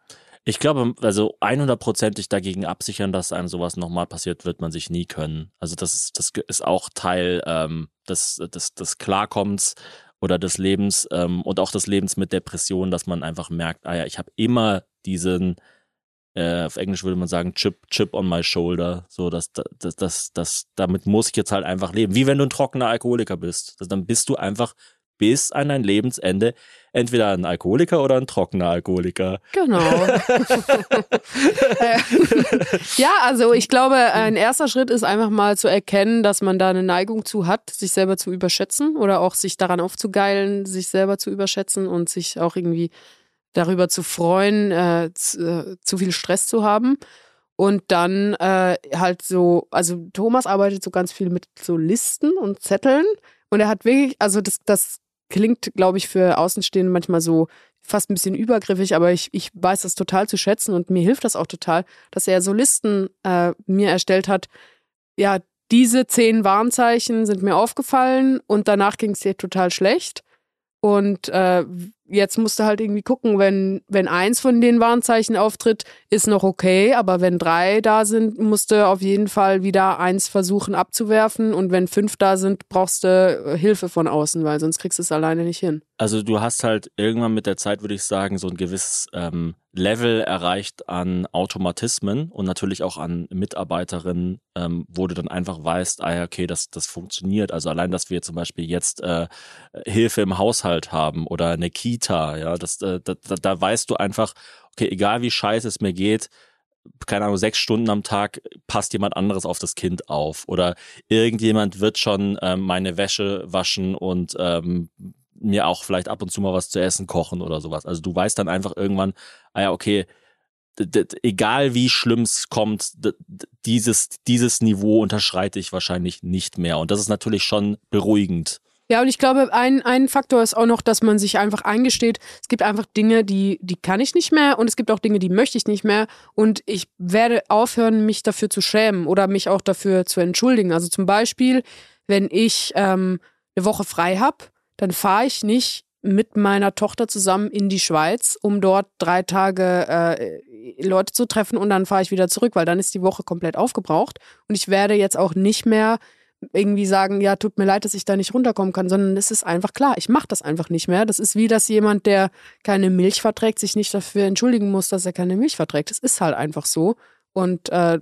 Ich glaube, also 100%ig dagegen absichern, dass einem sowas nochmal passiert, wird man sich nie können. Also das ist, das ist auch Teil ähm, des, des, des Klarkommens oder des Lebens ähm, und auch des Lebens mit Depressionen, dass man einfach merkt, ah ja, ich habe immer diesen, äh, auf Englisch würde man sagen, Chip, Chip on my shoulder. So, dass das, das, das, damit muss ich jetzt halt einfach leben. Wie wenn du ein trockener Alkoholiker bist. Also dann bist du einfach bis an dein Lebensende entweder ein Alkoholiker oder ein trockener Alkoholiker. Genau. Äh, ja, also ich glaube, ein erster Schritt ist einfach mal zu erkennen, dass man da eine Neigung zu hat, sich selber zu überschätzen oder auch sich daran aufzugeilen, sich selber zu überschätzen und sich auch irgendwie darüber zu freuen, äh, zu, äh, zu viel Stress zu haben. Und dann äh, halt so, also Thomas arbeitet so ganz viel mit so Listen und Zetteln. Und er hat wirklich, also das, das klingt, glaube ich, für Außenstehende manchmal so fast ein bisschen übergriffig, aber ich, ich weiß das total zu schätzen und mir hilft das auch total, dass er so Listen äh, mir erstellt hat. Ja, diese zehn Warnzeichen sind mir aufgefallen und danach ging es dir total schlecht. Und äh, jetzt musst du halt irgendwie gucken, wenn, wenn eins von den Warnzeichen auftritt, ist noch okay, aber wenn drei da sind, musst du auf jeden Fall wieder eins versuchen abzuwerfen und wenn fünf da sind, brauchst du äh, Hilfe von außen, weil sonst kriegst du es alleine nicht hin. Also du hast halt irgendwann mit der Zeit, würde ich sagen, so ein gewisses ähm, Level erreicht an Automatismen und natürlich auch an Mitarbeiterinnen, ähm, wo du dann einfach weißt, ah ja, okay, das, das funktioniert. Also allein, dass wir zum Beispiel jetzt äh, Hilfe im Haushalt haben oder eine Kita, ja, das, äh, da, da weißt du einfach, okay, egal wie scheiße es mir geht, keine Ahnung, sechs Stunden am Tag passt jemand anderes auf das Kind auf oder irgendjemand wird schon ähm, meine Wäsche waschen und ähm, mir auch vielleicht ab und zu mal was zu essen kochen oder sowas. Also du weißt dann einfach irgendwann, ah ja, okay, egal wie schlimm es kommt, dieses, dieses Niveau unterschreite ich wahrscheinlich nicht mehr. Und das ist natürlich schon beruhigend. Ja, und ich glaube, ein, ein Faktor ist auch noch, dass man sich einfach eingesteht, es gibt einfach Dinge, die, die kann ich nicht mehr und es gibt auch Dinge, die möchte ich nicht mehr. Und ich werde aufhören, mich dafür zu schämen oder mich auch dafür zu entschuldigen. Also zum Beispiel, wenn ich ähm, eine Woche frei habe, dann fahre ich nicht mit meiner Tochter zusammen in die Schweiz, um dort drei Tage äh, Leute zu treffen und dann fahre ich wieder zurück, weil dann ist die Woche komplett aufgebraucht. Und ich werde jetzt auch nicht mehr irgendwie sagen, ja, tut mir leid, dass ich da nicht runterkommen kann, sondern es ist einfach klar, ich mache das einfach nicht mehr. Das ist wie, dass jemand, der keine Milch verträgt, sich nicht dafür entschuldigen muss, dass er keine Milch verträgt. Das ist halt einfach so. Und äh,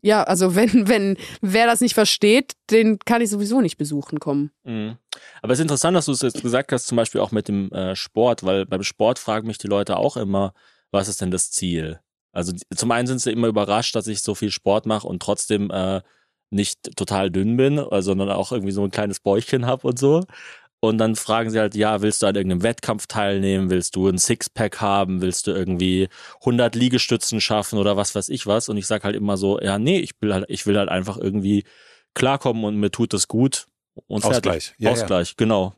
ja, also wenn, wenn wer das nicht versteht, den kann ich sowieso nicht besuchen kommen. Mhm. Aber es ist interessant, dass du es jetzt gesagt hast, zum Beispiel auch mit dem äh, Sport, weil beim Sport fragen mich die Leute auch immer, was ist denn das Ziel? Also zum einen sind sie immer überrascht, dass ich so viel Sport mache und trotzdem äh, nicht total dünn bin, äh, sondern auch irgendwie so ein kleines Bäuchchen habe und so. Und dann fragen sie halt, ja, willst du an irgendeinem Wettkampf teilnehmen? Willst du ein Sixpack haben? Willst du irgendwie 100 Liegestützen schaffen oder was weiß ich was? Und ich sag halt immer so, ja, nee, ich will halt, ich will halt einfach irgendwie klarkommen und mir tut das gut. Und Ausgleich. Ja, Ausgleich, ja. genau.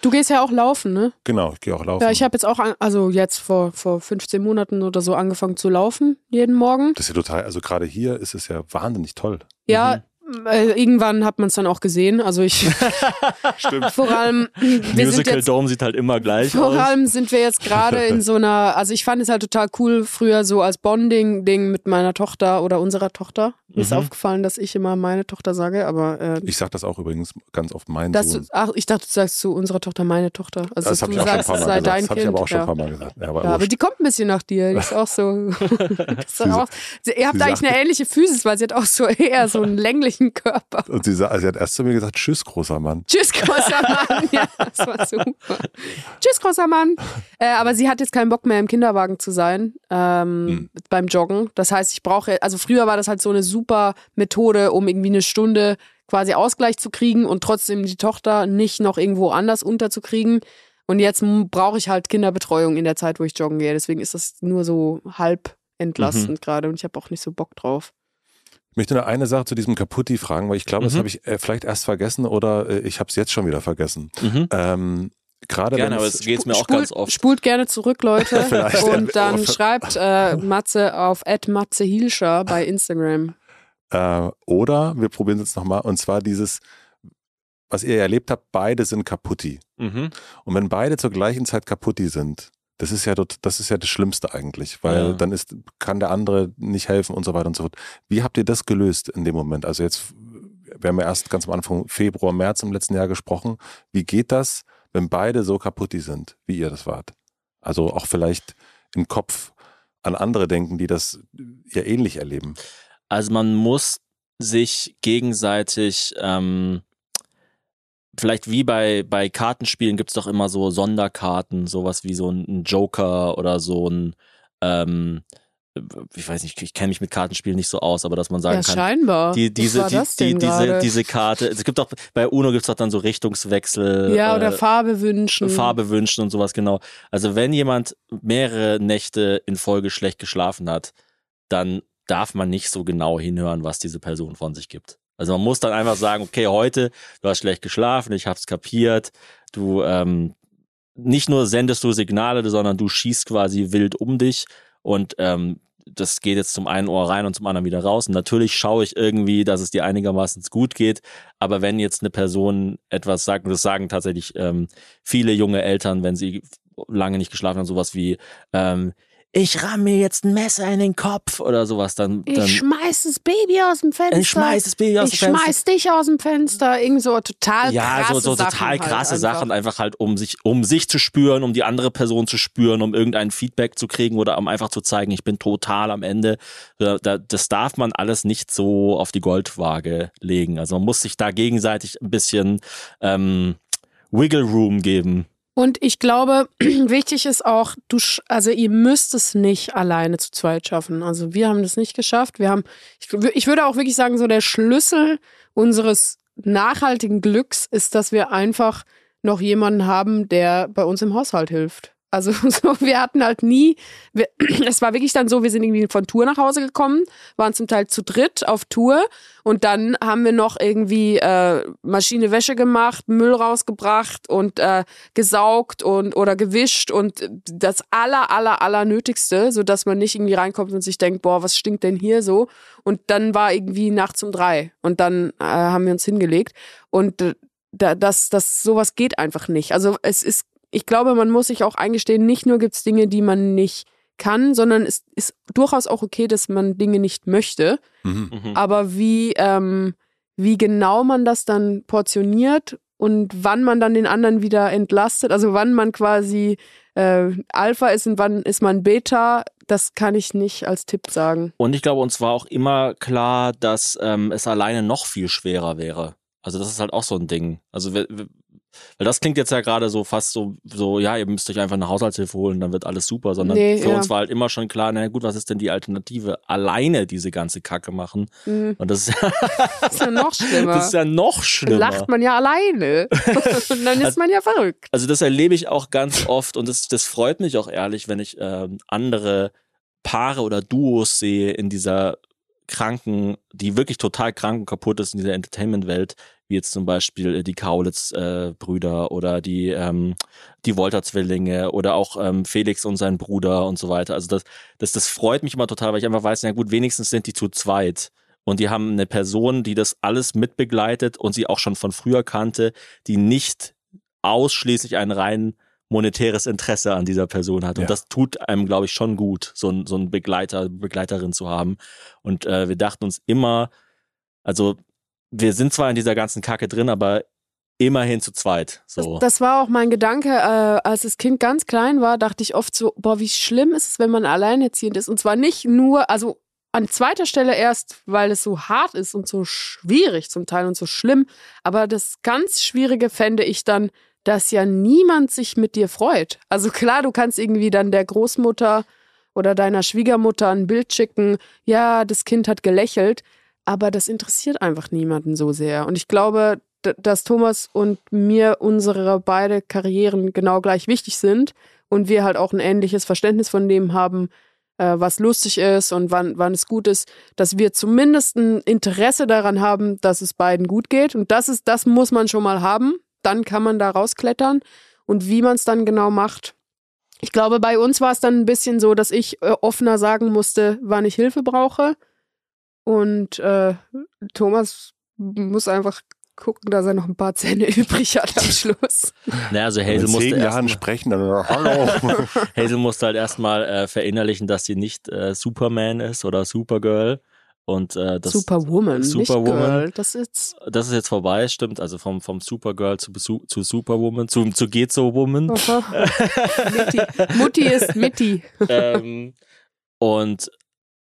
Du gehst ja auch laufen, ne? Genau, ich gehe auch laufen. Ja, ich habe jetzt auch, also jetzt vor, vor 15 Monaten oder so angefangen zu laufen, jeden Morgen. Das ist ja total, also gerade hier ist es ja wahnsinnig toll. Ja, mhm. Äh, irgendwann hat man es dann auch gesehen. Also ich. Stimmt. Vor allem. Musical jetzt, Dome sieht halt immer gleich vor aus. Vor allem sind wir jetzt gerade in so einer. Also ich fand es halt total cool, früher so als Bonding-Ding mit meiner Tochter oder unserer Tochter. Mir mhm. ist aufgefallen, dass ich immer meine Tochter sage, aber. Äh, ich sag das auch übrigens ganz oft mein Sohn. Du, ach, ich dachte, du sagst zu unserer Tochter meine Tochter. Also das du ich sagst, es sei dein das Kind. Das habe ich aber auch schon ja. ein paar Mal gesagt. Ja, aber, ja, aber die kommt ein bisschen nach dir. Die ist auch so. ist auch, ihr habt eigentlich eine ähnliche Physis, weil sie hat auch so eher so einen länglichen Körper. Und sie, also sie hat erst zu mir gesagt, tschüss, großer Mann. Tschüss, großer Mann. Ja, das war super. tschüss, großer Mann. Äh, aber sie hat jetzt keinen Bock mehr im Kinderwagen zu sein ähm, hm. beim Joggen. Das heißt, ich brauche, also früher war das halt so eine super Methode, um irgendwie eine Stunde quasi Ausgleich zu kriegen und trotzdem die Tochter nicht noch irgendwo anders unterzukriegen. Und jetzt brauche ich halt Kinderbetreuung in der Zeit, wo ich joggen gehe. Deswegen ist das nur so halb entlastend mhm. gerade und ich habe auch nicht so Bock drauf. Ich möchte nur eine Sache zu diesem Kaputti fragen, weil ich glaube, mhm. das habe ich äh, vielleicht erst vergessen oder äh, ich habe es jetzt schon wieder vergessen. Mhm. Ähm, Gerade gerne, aber es geht mir auch spult, ganz oft. Spult gerne zurück, Leute. und dann schreibt äh, Matze auf Matze Hilscher bei Instagram. Äh, oder wir probieren es jetzt nochmal, und zwar dieses, was ihr erlebt habt, beide sind Kaputti. Mhm. Und wenn beide zur gleichen Zeit Kaputti sind, das ist ja dort, das ist ja das Schlimmste eigentlich, weil ja. dann ist, kann der andere nicht helfen und so weiter und so fort. Wie habt ihr das gelöst in dem Moment? Also jetzt, wir haben ja erst ganz am Anfang Februar, März im letzten Jahr gesprochen. Wie geht das, wenn beide so kaputt sind, wie ihr das wart? Also auch vielleicht im Kopf an andere denken, die das ja ähnlich erleben. Also man muss sich gegenseitig ähm, vielleicht wie bei, bei Kartenspielen gibt's doch immer so Sonderkarten, sowas wie so ein Joker oder so ein, ähm, ich weiß nicht, ich kenne mich mit Kartenspielen nicht so aus, aber dass man sagen ja, kann, scheinbar. die, diese, die, die, diese, diese Karte, es gibt auch, bei UNO gibt's doch dann so Richtungswechsel. ja, oder äh, Farbe wünschen. Farbe wünschen und sowas, genau. Also wenn jemand mehrere Nächte in Folge schlecht geschlafen hat, dann darf man nicht so genau hinhören, was diese Person von sich gibt. Also man muss dann einfach sagen, okay, heute, du hast schlecht geschlafen, ich hab's kapiert, du ähm, nicht nur sendest du Signale, sondern du schießt quasi wild um dich und ähm, das geht jetzt zum einen Ohr rein und zum anderen wieder raus. Und natürlich schaue ich irgendwie, dass es dir einigermaßen gut geht. Aber wenn jetzt eine Person etwas sagt, und das sagen tatsächlich ähm, viele junge Eltern, wenn sie lange nicht geschlafen haben, sowas wie, ähm, ich ramm mir jetzt ein Messer in den Kopf oder sowas, dann, dann ich schmeiß das Baby aus dem Fenster. ich schmeiß das Baby aus ich dem Fenster. schmeiß dich aus dem Fenster. Irgend so total ja, krasse so, so Sachen total halt krasse einfach. Sachen, einfach halt, um sich, um sich zu spüren, um die andere Person zu spüren, um irgendein Feedback zu kriegen oder um einfach zu zeigen, ich bin total am Ende. Da- da- Das darf man alles nicht so auf die Goldwaage legen. Also man muss sich da gegenseitig ein bisschen ähm, Wiggle Room geben. Und ich glaube, wichtig ist auch, du, also ihr müsst es nicht alleine zu zweit schaffen. Also wir haben das nicht geschafft. Wir haben, ich, ich würde auch wirklich sagen, so der Schlüssel unseres nachhaltigen Glücks ist, dass wir einfach noch jemanden haben, der bei uns im Haushalt hilft. Also so, wir hatten halt nie, wir, es war wirklich dann so, wir sind irgendwie von Tour nach Hause gekommen, waren zum Teil zu dritt auf Tour und dann haben wir noch irgendwie äh, Maschine Wäsche gemacht, Müll rausgebracht und äh, gesaugt und oder gewischt und das aller aller aller nötigste, so dass man nicht irgendwie reinkommt und sich denkt, boah, was stinkt denn hier so? Und dann war irgendwie nachts um drei und dann äh, haben wir uns hingelegt und äh, da, das das sowas geht einfach nicht. Also es ist ich glaube, man muss sich auch eingestehen, nicht nur gibt's Dinge, die man nicht kann, sondern es ist durchaus auch okay, dass man Dinge nicht möchte. Mhm. Mhm. Aber wie, ähm, wie genau man das dann portioniert und wann man dann den anderen wieder entlastet, also wann man quasi äh, Alpha ist und wann ist man Beta, das kann ich nicht als Tipp sagen. Und ich glaube, uns war auch immer klar, dass ähm, es alleine noch viel schwerer wäre. Also das ist halt auch so ein Ding. Also wir- wir- weil das klingt jetzt ja gerade so fast so, so, ja, ihr müsst euch einfach eine Haushaltshilfe holen, dann wird alles super, sondern Nee, für ja. uns war halt immer schon klar, na gut, was ist denn die Alternative? Alleine diese ganze Kacke machen. Mhm. Und das ist, Das ist ja noch schlimmer. das ist ja noch schlimmer. lacht man ja alleine. und dann ist man ja verrückt. Also das erlebe ich auch ganz oft und das, das freut mich auch ehrlich, wenn ich ähm, andere Paare oder Duos sehe in dieser kranken, die wirklich total krank und kaputt ist in dieser Entertainment-Welt, wie jetzt zum Beispiel äh, die Kaulitz-Brüder oder die, ähm, die Wolter-Zwillinge oder auch ähm, Felix und sein Bruder und so weiter. Also das, das, das freut mich immer total, weil ich einfach weiß, na gut, wenigstens sind die zu zweit. Und die haben eine Person, die das alles mitbegleitet und sie auch schon von früher kannte, die nicht ausschließlich ein rein monetäres Interesse an dieser Person hat. Und Ja. das tut einem, glaube ich, schon gut, so ein, so ein Begleiter, Begleiterin zu haben. Und äh, wir dachten uns immer, also wir sind zwar in dieser ganzen Kacke drin, aber immerhin zu zweit. So. Das, das war auch mein Gedanke, äh, als das Kind ganz klein war, dachte ich oft so, boah, wie schlimm ist es, wenn man alleinerziehend ist. Und zwar nicht nur, also an zweiter Stelle erst, weil es so hart ist und so schwierig zum Teil und so schlimm. Aber das ganz Schwierige fände ich dann, dass ja niemand sich mit dir freut. Also klar, du kannst irgendwie dann der Großmutter oder deiner Schwiegermutter ein Bild schicken, ja, das Kind hat gelächelt, aber das interessiert einfach niemanden so sehr. Und ich glaube, dass Thomas und mir unsere beide Karrieren genau gleich wichtig sind und wir halt auch ein ähnliches Verständnis von dem haben, äh, was lustig ist und wann, wann es gut ist, dass wir zumindest ein Interesse daran haben, dass es beiden gut geht. Und das ist, das muss man schon mal haben. Dann kann man da rausklettern. Und wie man es dann genau macht. Ich glaube, bei uns war es dann ein bisschen so, dass ich äh, offener sagen musste, wann ich Hilfe brauche. Und äh, Thomas muss einfach gucken, dass er noch ein paar Zähne übrig hat am Schluss. Naja, also Hazel musste, zehn erst Jahren mal, sprechen, dann hallo. Hazel musste halt erstmal äh, verinnerlichen, dass sie nicht äh, Superman ist oder Supergirl. Und äh, das, Superwoman, Superwoman. nicht Girl. Das ist das ist jetzt vorbei, stimmt. Also vom, vom Supergirl zu, Besu- zu Superwoman, zu, zu Geht so Woman. Aha. Mitti. Mutti ist Mitti. ähm, und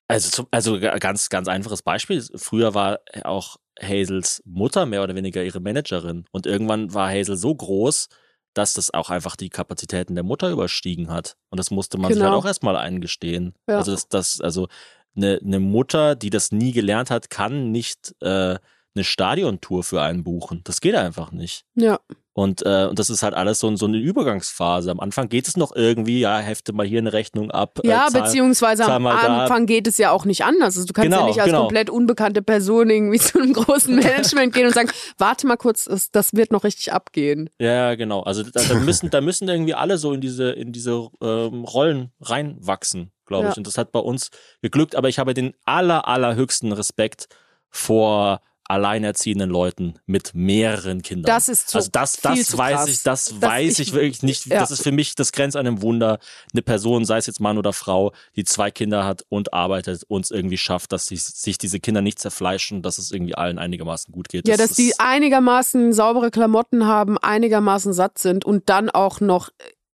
also, zum, also ga- ganz, ganz einfaches Beispiel. Früher war auch Hazels Mutter mehr oder weniger ihre Managerin. Und irgendwann war Hazel so groß, dass das auch einfach die Kapazitäten der Mutter überstiegen hat. Und das musste man sich Genau. halt auch erstmal eingestehen. Ja. Also das, das, also eine, eine Mutter, die das nie gelernt hat, kann nicht äh, eine Stadiontour für einen buchen. Das geht einfach nicht. Ja. Und, äh, und das ist halt alles so, so eine Übergangsphase. Am Anfang geht es noch irgendwie, ja, hefte mal hier eine Rechnung ab. Ja, äh, zahl- beziehungsweise zahl am mal da. Anfang geht es ja auch nicht anders. Also du kannst ja Genau, nicht als genau. komplett unbekannte Person irgendwie zu einem großen Management gehen und sagen, warte mal kurz, das, das wird noch richtig abgehen. Ja, genau. Also da, da müssen, da müssen irgendwie alle so in diese, in diese ähm, Rollen reinwachsen, glaube ich. Ja. Und das hat bei uns geglückt, aber ich habe den aller, allerhöchsten Respekt vor alleinerziehenden Leuten mit mehreren Kindern. Das ist zu, also das, viel das weiß krass. ich, das, Das- weiß ich- ich wirklich nicht. ja. Das ist für mich, das grenzt an einem Wunder. Eine Person, sei es jetzt Mann oder Frau, die zwei Kinder hat und arbeitet, uns irgendwie schafft, dass sie, sich diese Kinder nicht zerfleischen, dass es irgendwie allen einigermaßen gut geht. Ja, Das dass die einigermaßen saubere Klamotten haben, einigermaßen satt sind und dann auch noch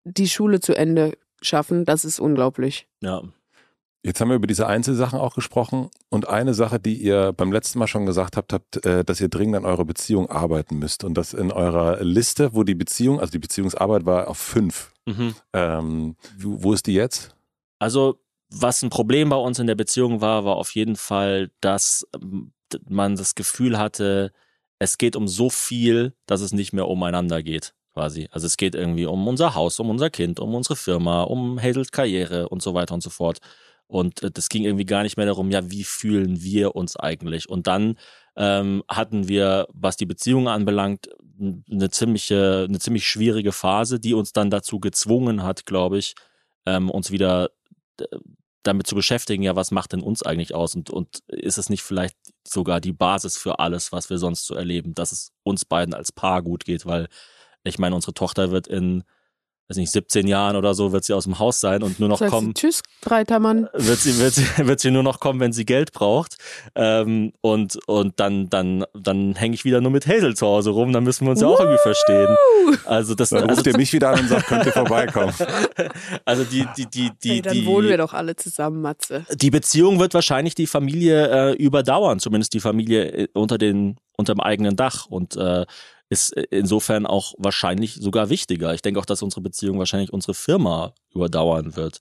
die Schule zu Ende schaffen, das ist unglaublich. ja. Jetzt haben wir über diese Einzelsachen auch gesprochen und eine Sache, die ihr beim letzten Mal schon gesagt habt, habt, äh, dass ihr dringend an eurer Beziehung arbeiten müsst und das in eurer Liste, wo die Beziehung, also die Beziehungsarbeit war auf fünf. Mhm. Ähm, wo, ist die jetzt? Also, was ein Problem bei uns in der Beziehung war, war auf jeden Fall, dass ähm, man das Gefühl hatte, es geht um so viel, dass es nicht mehr umeinander geht, quasi. Also es geht irgendwie um unser Haus, um unser Kind, um unsere Firma, um Hazels Karriere und so weiter und so fort. Und äh, das ging irgendwie gar nicht mehr darum, ja, wie fühlen wir uns eigentlich? Und dann ähm, hatten wir, was die Beziehung anbelangt, eine ziemliche, eine ziemlich schwierige Phase, die uns dann dazu gezwungen hat, glaube ich, ähm, uns wieder d- damit zu beschäftigen, ja, was macht denn uns eigentlich aus? Und, und ist es nicht vielleicht sogar die Basis für alles, was wir sonst so erleben, dass es uns beiden als Paar gut geht? Weil ich meine, unsere Tochter wird in, weiß nicht, 17 Jahren oder so, wird sie aus dem Haus sein und nur noch du, kommen Tschüss, Breitermann. wird sie, wird sie, wird sie nur noch kommen, wenn sie Geld braucht. Ähm, und, und dann, dann, dann hänge ich wieder nur mit Hazel zu Hause rum, dann müssen wir uns ja auch irgendwie verstehen. Also das, Dann also, ruft ihr mich wieder an und sagt, könnt ihr vorbeikommen. also die, die, die, die, Ey, dann die, wohnen wir doch alle zusammen, Matze. die Beziehung wird wahrscheinlich die Familie äh, überdauern, zumindest die Familie äh, unter den, unterm eigenen Dach und äh, ist insofern auch wahrscheinlich sogar wichtiger. Ich denke auch, dass unsere Beziehung wahrscheinlich unsere Firma überdauern wird.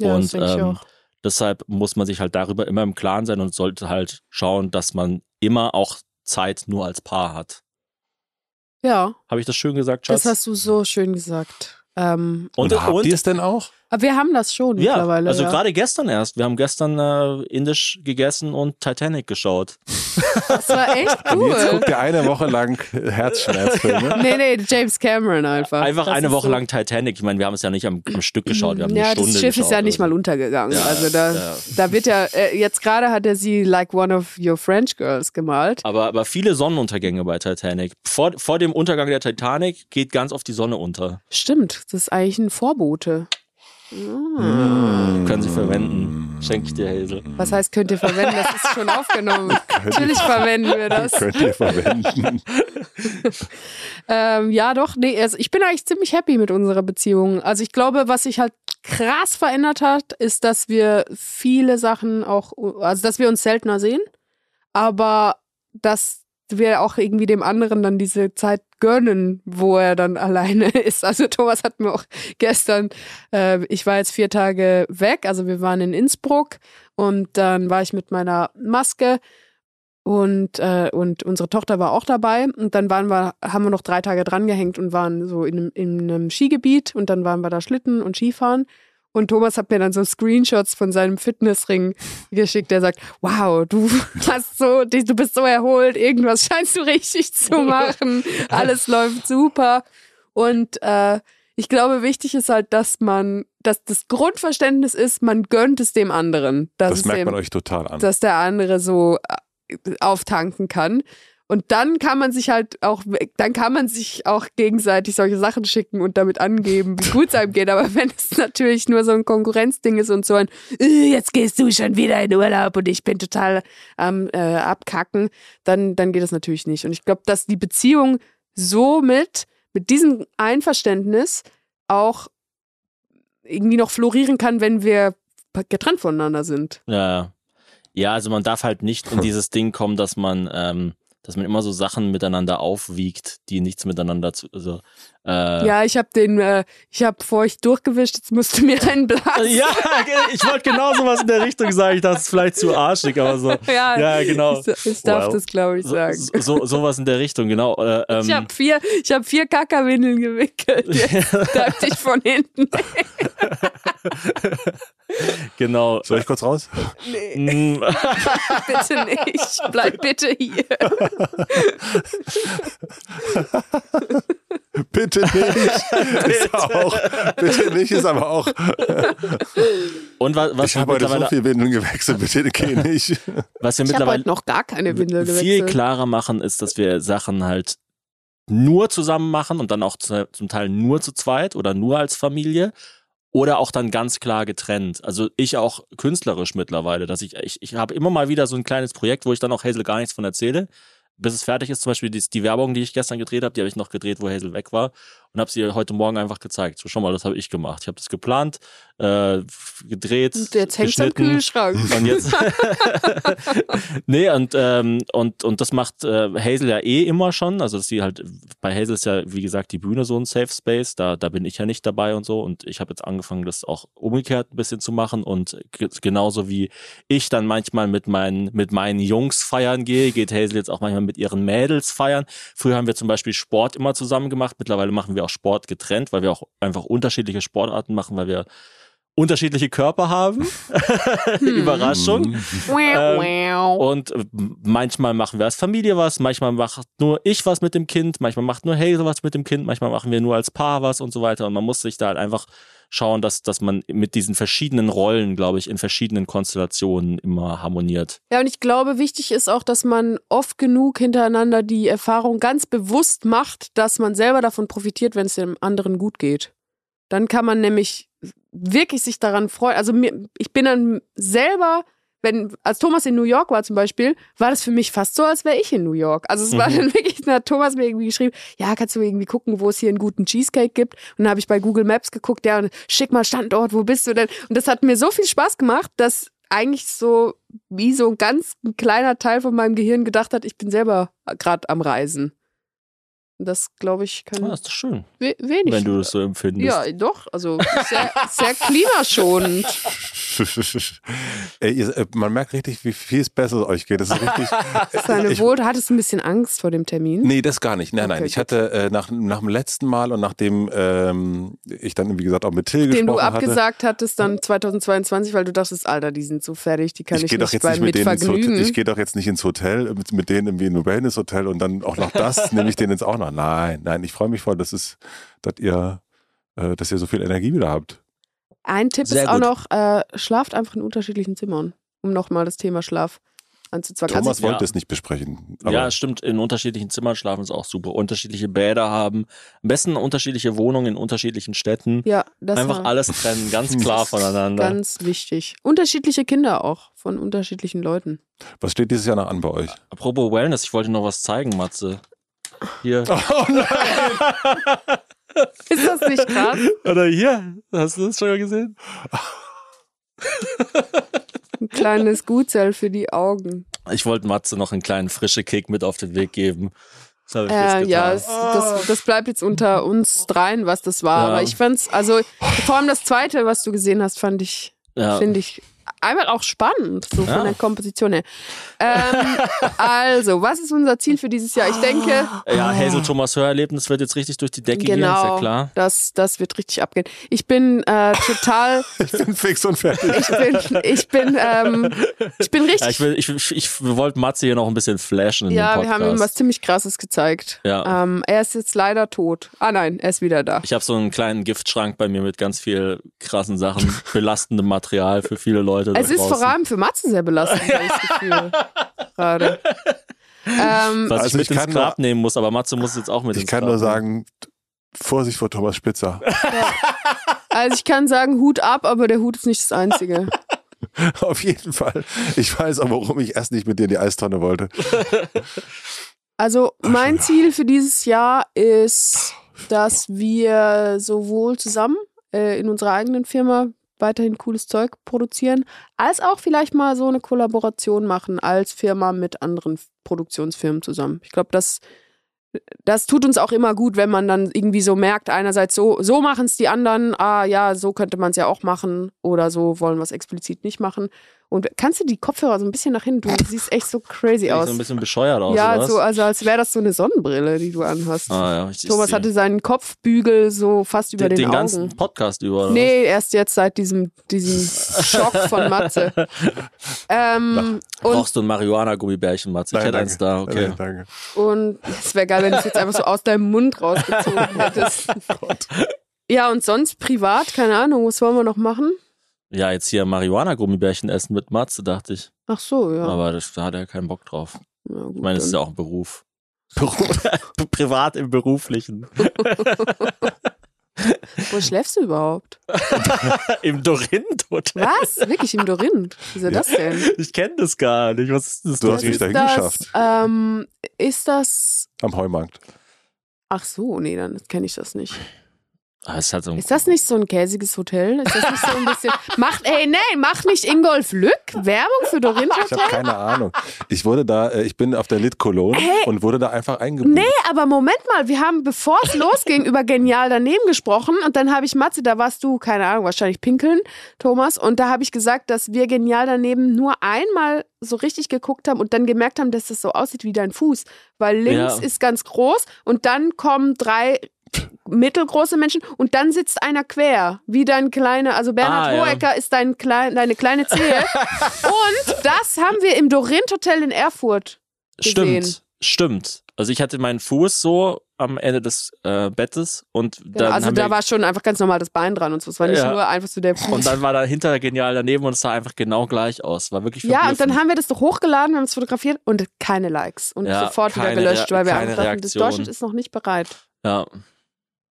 Ja, und das ähm, auch. deshalb muss man sich halt darüber immer im Klaren sein und sollte halt schauen, dass man immer auch Zeit nur als Paar hat. Ja, Habe ich das schön gesagt, Schatz? das hast du so schön gesagt. Ähm, und, Und, habt ihr es denn auch? Aber wir haben das schon ja, mittlerweile. also ja. gerade gestern erst. Wir haben gestern äh, indisch gegessen und Titanic geschaut. Das war echt Und jetzt cool. guckt ihr eine Woche lang Herzschmerzfilme. Nee, nee, James Cameron einfach. Einfach Das eine Woche so- lang Titanic. Ich meine, wir haben es ja nicht am, am Stück geschaut. Wir haben ja, eine Stunde das Schiff geschaut ist ja nicht mal so. untergegangen. Ja, also da, ja. da wird ja, äh, jetzt gerade hat er sie like one of your French girls gemalt. Aber, aber viele Sonnenuntergänge bei Titanic. Vor, vor dem Untergang der Titanic geht ganz oft die Sonne unter. Stimmt, das ist eigentlich ein Vorbote. Ah. Können Sie verwenden. Schenke ich dir, Hazel. Was heißt, könnt ihr verwenden? Das ist schon aufgenommen. Natürlich verwenden wir das. Könnt ihr verwenden. Ähm, ja, doch, nee, also ich bin eigentlich ziemlich happy mit unserer Beziehung. Also ich glaube, was sich halt krass verändert hat, ist, dass wir viele Sachen auch, also dass wir uns seltener sehen, aber dass wir auch irgendwie dem anderen dann diese Zeit gönnen, wo er dann alleine ist. Also Thomas hat mir auch gestern, äh, ich war jetzt vier Tage weg, also wir waren in Innsbruck und dann war ich mit meiner Maske und, äh, und unsere Tochter war auch dabei. Und dann waren wir, haben wir noch drei Tage drangehängt und waren so in in einem Skigebiet und dann waren wir da Schlitten und Skifahren. Und Thomas hat mir dann so Screenshots von seinem Fitnessring geschickt. Der sagt, wow, du hast so, du bist so erholt, irgendwas scheinst du richtig zu machen. Alles läuft super. Und äh, ich glaube, wichtig ist halt, dass man, dass das Grundverständnis ist, man gönnt es dem anderen. dass Das merkt dem, man euch total an. dass der andere so äh, auftanken kann. Und dann kann man sich halt auch, dann kann man sich auch gegenseitig solche Sachen schicken und damit angeben, wie gut es einem geht. Aber wenn es natürlich nur so ein Konkurrenzding ist und so ein, "Äh, jetzt gehst du schon wieder in Urlaub und ich bin total am äh, abkacken, dann, dann geht es natürlich nicht. Und ich glaube, dass die Beziehung somit, mit diesem Einverständnis auch irgendwie noch florieren kann, wenn wir getrennt voneinander sind. Ja, ja. Ja, also man darf halt nicht in dieses Ding kommen, dass man, ähm, dass man immer so Sachen miteinander aufwiegt, die nichts miteinander zu, also, äh, Ja, ich habe den, äh, ich habe feucht durchgewischt, jetzt musst du mir einen blasen. Ja, ich wollte genau sowas in der Richtung sagen. Ich dachte, das ist vielleicht zu arschig, aber so. Ja, Ja, genau. Ich, ich darf Wow. das, glaube ich, So, sagen. so, sowas in der Richtung, genau. Äh, ähm, Ich habe vier, ich hab vier Kackerwindeln gewickelt. Jetzt dachte ich von hinten. Genau. Soll ich kurz raus? Nee, Mm, bitte nicht. Bleib bitte hier. Bitte nicht. Ist auch, bitte nicht ist aber auch. Und wa- was Ich wir habe heute so viel Windeln gewechselt. Bitte geh nicht. was wir Ich mittlerweile heute noch gar keine Windel viel gewechselt. klarer machen, ist, dass wir Sachen halt nur zusammen machen und dann auch zu, zum Teil nur zu zweit oder nur als Familie oder auch dann ganz klar getrennt. Also ich auch künstlerisch mittlerweile, dass ich, ich, ich habe immer mal wieder so ein kleines Projekt, wo ich dann auch Hazel gar nichts von erzähle, bis es fertig ist. Zum Beispiel die, die Werbung, die ich gestern gedreht habe, die habe ich noch gedreht, wo Hazel weg war und habe sie ihr heute Morgen einfach gezeigt. So, schau mal, das habe ich gemacht. Ich habe das geplant, äh, gedreht, Und jetzt hängt's am geschnitten. Kühlschrank. Und jetzt. nee, und, ähm, und, und das macht äh, Hazel ja eh immer schon. Also, dass sie halt, bei Hazel ist ja, wie gesagt, die Bühne so ein Safe Space. Da, da bin ich ja nicht dabei und so. Und ich habe jetzt angefangen, das auch umgekehrt ein bisschen zu machen. Und ge- genauso wie ich dann manchmal mit meinen, mit meinen Jungs feiern gehe, geht Hazel jetzt auch manchmal mit ihren Mädels feiern. Früher haben wir zum Beispiel Sport immer zusammen gemacht. Mittlerweile machen wir auch Sport getrennt, weil wir auch einfach unterschiedliche Sportarten machen, weil wir unterschiedliche Körper haben. Überraschung. Ähm, Und manchmal machen wir als Familie was, manchmal macht nur ich was mit dem Kind, manchmal macht nur Hazel was mit dem Kind, manchmal machen wir nur als Paar was und so weiter. Und man muss sich da halt einfach schauen, dass, dass man mit diesen verschiedenen Rollen, glaube ich, in verschiedenen Konstellationen immer harmoniert. Ja, und ich glaube, wichtig ist auch, dass man oft genug hintereinander die Erfahrung ganz bewusst macht, dass man selber davon profitiert, wenn es dem anderen gut geht. Dann kann man nämlich wirklich sich daran freuen. Also mir, ich bin dann selber, wenn, als Thomas in New York war zum Beispiel, war das für mich fast so, als wäre ich in New York. Also es war Mhm. dann wirklich, da hat Thomas mir irgendwie geschrieben, ja, kannst du irgendwie gucken, wo es hier einen guten Cheesecake gibt? Und dann habe ich bei Google Maps geguckt, ja, und schick mal Standort, wo bist du denn? Und das hat mir so viel Spaß gemacht, dass eigentlich so wie so ein ganz kleiner Teil von meinem Gehirn gedacht hat, ich bin selber gerade am Reisen. Das, glaube ich, kann Ah, das ist doch schön, we wenig. wenn du das so empfindest. ja, doch. Also sehr, sehr klimaschonend. Ey, ihr, äh, man merkt richtig, wie viel es besser euch geht. Das ist richtig. Seine ich, Wohl, hattest du ein bisschen Angst vor dem Termin? Nee, das gar nicht. Nein, nein. Okay, Ich gut. hatte äh, nach, nach dem letzten Mal und nachdem ähm, ich dann, wie gesagt, auch mit Till den du gesprochen hatte. abgesagt hattest dann 2022, weil du dachtest, Alter, die sind so fertig, die kann ich, ich nicht jetzt bei nicht mit mit Hotel, ich gehe doch jetzt nicht ins Hotel mit, mit denen irgendwie in ein Wellness-Hotel und dann auch noch das nehme ich denen jetzt auch noch. Nein, nein, ich freue mich voll, dass es, dass ihr, äh, dass ihr so viel Energie wieder habt. Ein Tipp Sehr ist auch gut. noch, äh, schlaft einfach in unterschiedlichen Zimmern, um nochmal das Thema Schlaf anzuzweigen. Thomas Also, ja. wollte es nicht besprechen. Aber ja, stimmt. In unterschiedlichen Zimmern schlafen ist auch super. Unterschiedliche Bäder haben. Am besten unterschiedliche Wohnungen in unterschiedlichen Städten. ja, das Einfach war alles trennen, ganz klar voneinander. ganz wichtig. Unterschiedliche Kinder auch von unterschiedlichen Leuten. was steht dieses Jahr noch an bei euch? Apropos Wellness, ich wollte noch was zeigen, Matze. Hier. Oh nein! Ist das nicht krass? Oder hier. Hast du das schon mal gesehen? Ein kleines Gutzell für die Augen. Ich wollte Matze noch einen kleinen frischen Kick mit auf den Weg geben. Das habe ich jetzt Äh, getan. ja, es, das, das bleibt jetzt unter uns dreien, was das war. Ja. Aber ich fand's, also vor allem das zweite, was du gesehen hast, fand ich, ja. finde ich einfach auch spannend, so Ja. von der Komposition her. Ähm, also, was ist unser Ziel für dieses Jahr? Ich denke, ja, Hazel Thomas Hörerlebnis wird jetzt richtig durch die Decke gehen, ist ja genau, klar. das, das wird richtig abgehen. Ich bin äh, total, Ich bin fix und fertig. ich bin, ich bin, ähm, ich bin richtig Ja, ich will, ich, ich, ich wir wollten Matze hier noch ein bisschen flashen in Ja, dem wir haben ihm was ziemlich krasses gezeigt. Ja. Ähm, er ist jetzt leider tot. Ah nein, er ist wieder da. Ich habe so einen kleinen Giftschrank bei mir mit ganz viel krassen Sachen, belastendem Material für viele Leute. Da Es ist draußen. vor allem für Matze sehr belastend, habe ich das Gefühl. Gerade. Ähm, was Also ich mit ich ins kann Grab nehmen muss, aber Matze muss jetzt auch mit Ich ins kann Grab nur nehmen. sagen, Vorsicht vor Thomas Spitzer. also ich kann sagen, Hut ab, aber der Hut ist nicht das Einzige. Auf jeden Fall. Ich weiß auch, warum ich erst nicht mit dir in die Eistonne wollte. Also mein Ziel für dieses Jahr ist, dass wir sowohl zusammen äh, in unserer eigenen Firma weiterhin cooles Zeug produzieren, als auch vielleicht mal so eine Kollaboration machen als Firma mit anderen Produktionsfirmen zusammen. Ich glaube, das, das tut uns auch immer gut, wenn man dann irgendwie so merkt, einerseits so, so machen es die anderen, ah ja, so könnte man es ja auch machen oder so wollen wir es explizit nicht machen. Und kannst du die Kopfhörer so ein bisschen nach hinten tun? Du siehst echt so crazy Sieht aus. so ein bisschen bescheuert aus, ja, oder was? so, also als wäre das so eine Sonnenbrille, die du anhast. ah, ja, ich, Thomas ich, hatte seinen Kopfbügel so fast über den, den, den ganzen Augen. Podcast über. oder Nee, erst jetzt seit diesem, diesem Schock von Matze. Ähm, Brauchst du ein Marihuana-Gummibärchen, Matze? Ich hätte eins da, okay. Nein, danke. und es wäre geil, wenn du es jetzt einfach so aus deinem Mund rausgezogen hättest. Ja, und sonst privat, keine Ahnung, was wollen wir noch machen? Ja, jetzt hier Marihuana-Gummibärchen essen mit Matze, dachte ich. Ach so, ja. Aber das, da hat er keinen Bock drauf. ja gut, Ich meine, das ist ja auch ein Beruf. Privat im Beruflichen. Wo schläfst du überhaupt? Im Dorint-Hotel. Was? Wirklich im Dorinth? Wieso das denn? Ich kenne das gar nicht. Was ist das? Du hast Dorint? mich dahin das, geschafft. ähm, ist das. Am Heumarkt. Ach so, nee, dann kenne ich das nicht. Ah, es hat so Ist das nicht so ein käsiges Hotel? Ist das nicht so ein bisschen. Macht, ey, nein, mach nicht Ingolf Lück Werbung für Dorinth Ich habe keine Ahnung. Ich wurde da, äh, ich bin auf der Lit Cologne und wurde da einfach eingebucht. Nee, aber Moment mal, wir haben, bevor es losging, über genial daneben gesprochen und dann habe ich Matze, da warst du, keine Ahnung, wahrscheinlich pinkeln, Thomas, und da habe ich gesagt, dass wir genial daneben nur einmal so richtig geguckt haben und dann gemerkt haben, dass das so aussieht wie dein Fuß, weil links Ja. ist ganz groß und dann kommen drei mittelgroße Menschen und dann sitzt einer quer, wie dein kleiner, also Bernhard Ah, ja. Hohecker ist dein klein, deine kleine Zehe und das haben wir im Dorinth Hotel in Erfurt gesehen. Stimmt, stimmt. Also ich hatte meinen Fuß so am Ende des äh, Bettes und Genau, dann also haben da war schon einfach ganz normal das Bein dran und so. Es war nicht Ja. nur einfach so der Fuß. und dann war da hinter genial daneben und es sah einfach genau gleich aus. War wirklich ja, und dann haben wir das doch hochgeladen, wir haben es fotografiert und keine Likes. Und Ja, sofort wieder keine gelöscht, Rea- weil wir einfach dachten, das. Deutschland ist noch nicht bereit. ja.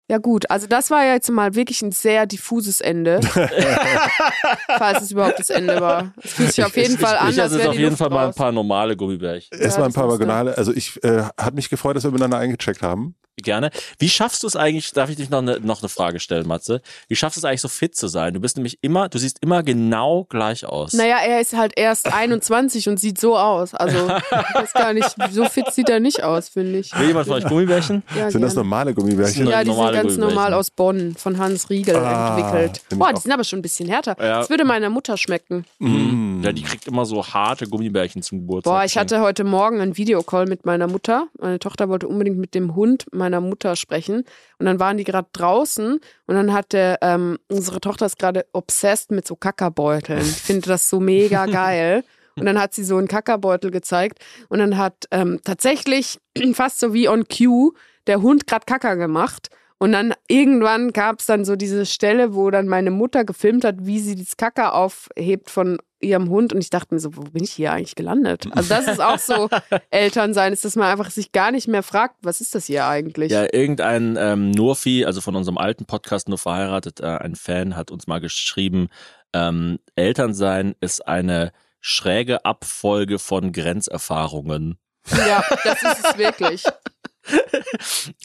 Ja gut, also das war ja jetzt mal wirklich ein sehr diffuses Ende. Falls es überhaupt das Ende war. Es fühlt sich auf jeden Fall an, ich als esse jetzt wäre auf jeden Luft Fall mal ein raus. paar normale Gummibärchen. Es Ja, waren ein paar Vaginale. Also ich äh, hat mich gefreut, dass wir miteinander eingecheckt haben. Gerne. Wie schaffst du es eigentlich, darf ich dich noch eine, noch eine Frage stellen, Matze? Wie schaffst du es eigentlich so fit zu sein? Du bist nämlich immer, du siehst immer genau gleich aus. Naja, er ist halt erst 21 und sieht so aus. Also, ich weiß gar nicht, so fit sieht er nicht aus, finde ich. Will jemand von euch Gummibärchen? Ja, Sind das gerne. normale Gummibärchen? Ja, die sind normale ganz Gummibärchen. normal aus Bonn, von Hans Riegel Ah, entwickelt. Boah, die sind aber schon ein bisschen härter. Ja. Das würde meiner Mutter schmecken. Mhm. Ja, die kriegt immer so harte Gummibärchen zum Geburtstag. Boah, ich hatte heute Morgen einen Videocall mit meiner Mutter. Meine Tochter wollte unbedingt mit dem Hund meiner Mutter sprechen. Und dann waren die gerade draußen und dann hatte ähm, unsere Tochter ist gerade obsessed mit so Kackerbeuteln. Ich finde das so mega geil. Und dann hat sie so einen Kackerbeutel gezeigt und dann hat ähm, tatsächlich fast so wie on cue der Hund gerade Kacker gemacht. Und dann irgendwann gab es dann so diese Stelle, wo dann meine Mutter gefilmt hat, wie sie das Kacker aufhebt von ihrem Hund. Und ich dachte mir so, wo bin ich hier eigentlich gelandet? Also das ist auch so Elternsein, ist, dass man einfach sich gar nicht mehr fragt, was ist das hier eigentlich? Ja, irgendein ähm, Nurfi, also von unserem alten Podcast nur verheiratet, äh, ein Fan hat uns mal geschrieben, ähm, Elternsein ist eine schräge Abfolge von Grenzerfahrungen. Ja, das ist es wirklich.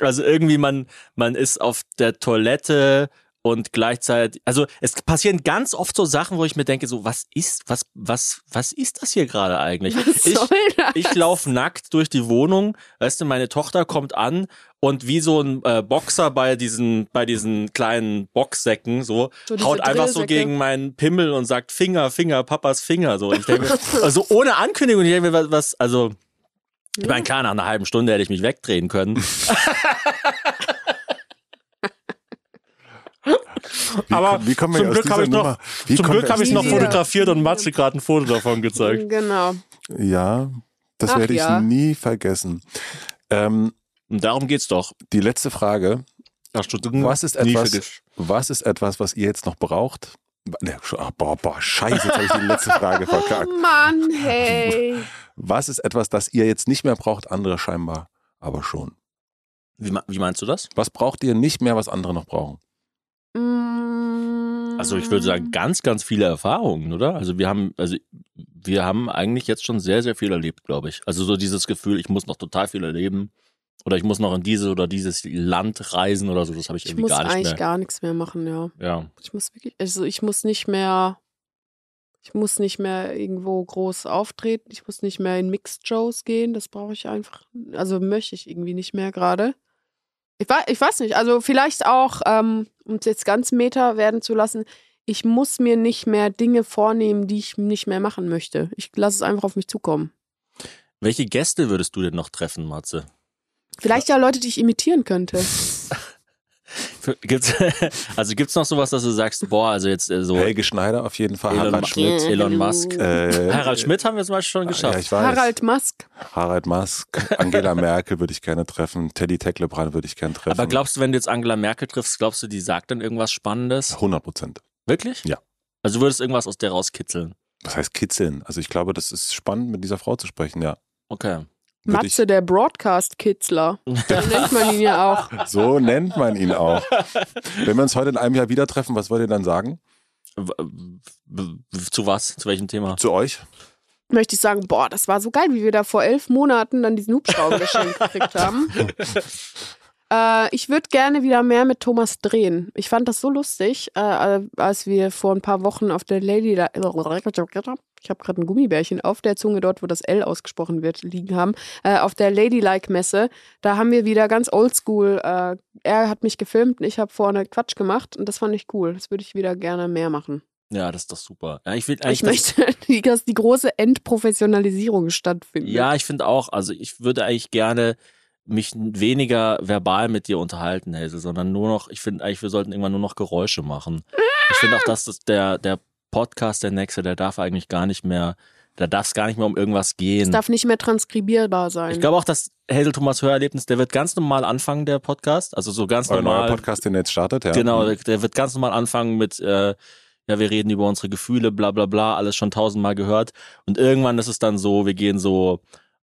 Also irgendwie man, man ist auf der Toilette und gleichzeitig, also es passieren ganz oft so Sachen, wo ich mir denke, so was ist, was, was, was ist das hier gerade eigentlich? Was ich ich laufe nackt durch die Wohnung, weißt du, meine Tochter kommt an und wie so ein äh, Boxer bei diesen, bei diesen kleinen Boxsäcken so, So haut einfach so gegen meinen Pimmel und sagt Finger, Finger, Papas Finger. So, ich denke, also ohne Ankündigung, ich denke mir, was, was also ich meine, klar, nach einer halben Stunde hätte ich mich wegdrehen können. Wie, Aber wie kommen wir zum Glück habe ich noch- Zum Glück habe ich noch fotografiert und Matze gerade ein Foto davon gezeigt. Genau. Ja, das Ach werde ich ja. nie vergessen. Ähm, Und darum geht's doch. die letzte Frage. Ach, Was ist etwas, was ist etwas, was ihr jetzt noch braucht? Ne, ah, boah, boah, scheiße, jetzt habe ich die letzte Frage verkackt. Oh Mann, hey. Was ist etwas, das ihr jetzt nicht mehr braucht, andere scheinbar aber schon? Wie, wie meinst du das? Was braucht ihr nicht mehr, was andere noch brauchen? Mm. Also ich würde sagen, ganz, ganz viele Erfahrungen, oder? Also wir haben, also wir haben eigentlich jetzt schon sehr, sehr viel erlebt, glaube ich. Also so dieses Gefühl, ich muss noch total viel erleben. Oder ich muss noch in diese oder dieses Land reisen oder so. Das habe ich Ich irgendwie muss gar nicht eigentlich mehr. gar nichts mehr machen, ja. Ja. Ich muss wirklich, also ich muss nicht mehr, ich muss nicht mehr irgendwo groß auftreten, ich muss nicht mehr in Mixed-Shows gehen, das brauche ich einfach, also möchte ich irgendwie nicht mehr gerade. Ich, wei- ich weiß nicht, also vielleicht auch, ähm, um es jetzt ganz meta werden zu lassen, ich muss mir nicht mehr Dinge vornehmen, die ich nicht mehr machen möchte. Ich lasse es einfach auf mich zukommen. Welche Gäste würdest du denn noch treffen, Matze? Vielleicht ja Leute, die ich imitieren könnte. Gibt's, also gibt's noch sowas, dass du sagst, boah, also jetzt äh, so Helge Schneider auf jeden Fall, Elon, Harald Schmidt. Elon Musk. Äh, Harald Schmidt haben wir zum Beispiel schon Ja, geschafft. ich weiß. Harald Musk. Harald Musk, Angela Merkel würde ich gerne treffen, Teddy Tecklebrand würde ich gerne treffen. Aber glaubst du, wenn du jetzt Angela Merkel triffst, glaubst du, die sagt dann irgendwas Spannendes? 100 Prozent. Wirklich? Ja. Also du würdest irgendwas aus der rauskitzeln. Was heißt kitzeln? Also ich glaube, das ist spannend, mit dieser Frau zu sprechen, ja. Okay. Matze, der Broadcast-Kitzler. So nennt man ihn ja auch. So nennt man ihn auch. Wenn wir uns heute in einem Jahr wieder treffen, was wollt ihr dann sagen? Zu was? Zu welchem Thema? Zu euch? möchte ich sagen, boah, das war so geil, wie wir da vor elf Monaten dann diesen Hubschrauber geschenkt gekriegt haben. Äh, ich würde gerne wieder mehr mit Thomas drehen. Ich fand das so lustig, äh, als wir vor ein paar Wochen auf der Lady... Ich habe gerade ein Gummibärchen auf der Zunge dort, wo das L ausgesprochen wird, liegen haben. Äh, auf der Ladylike-Messe, da haben wir wieder ganz oldschool... Äh, er hat mich gefilmt und ich habe vorne Quatsch gemacht und das fand ich cool. Das würde ich wieder gerne mehr machen. Ja, das ist doch super. Ja, ich will eigentlich Ich möchte, die- dass die große Entprofessionalisierung stattfindet. Ja, ich finde auch, also ich würde eigentlich gerne mich weniger verbal mit dir unterhalten, Hazel, sondern nur noch, ich finde eigentlich, wir sollten irgendwann nur noch Geräusche machen. Ich finde auch, dass das der, der Podcast, der nächste, der darf eigentlich gar nicht mehr, da darf es gar nicht mehr um irgendwas Es gehen. darf nicht mehr transkribierbar sein. Ich glaube auch, dass Hazel Thomas Hörerlebnis, der wird ganz normal anfangen, der Podcast. Also so ganz Euer neuer normal. Podcast, den jetzt startet, ja. Genau, der, der wird ganz normal anfangen mit, äh, ja, wir reden über unsere Gefühle, bla bla bla, alles schon tausendmal gehört. Und irgendwann ist es dann so, wir gehen so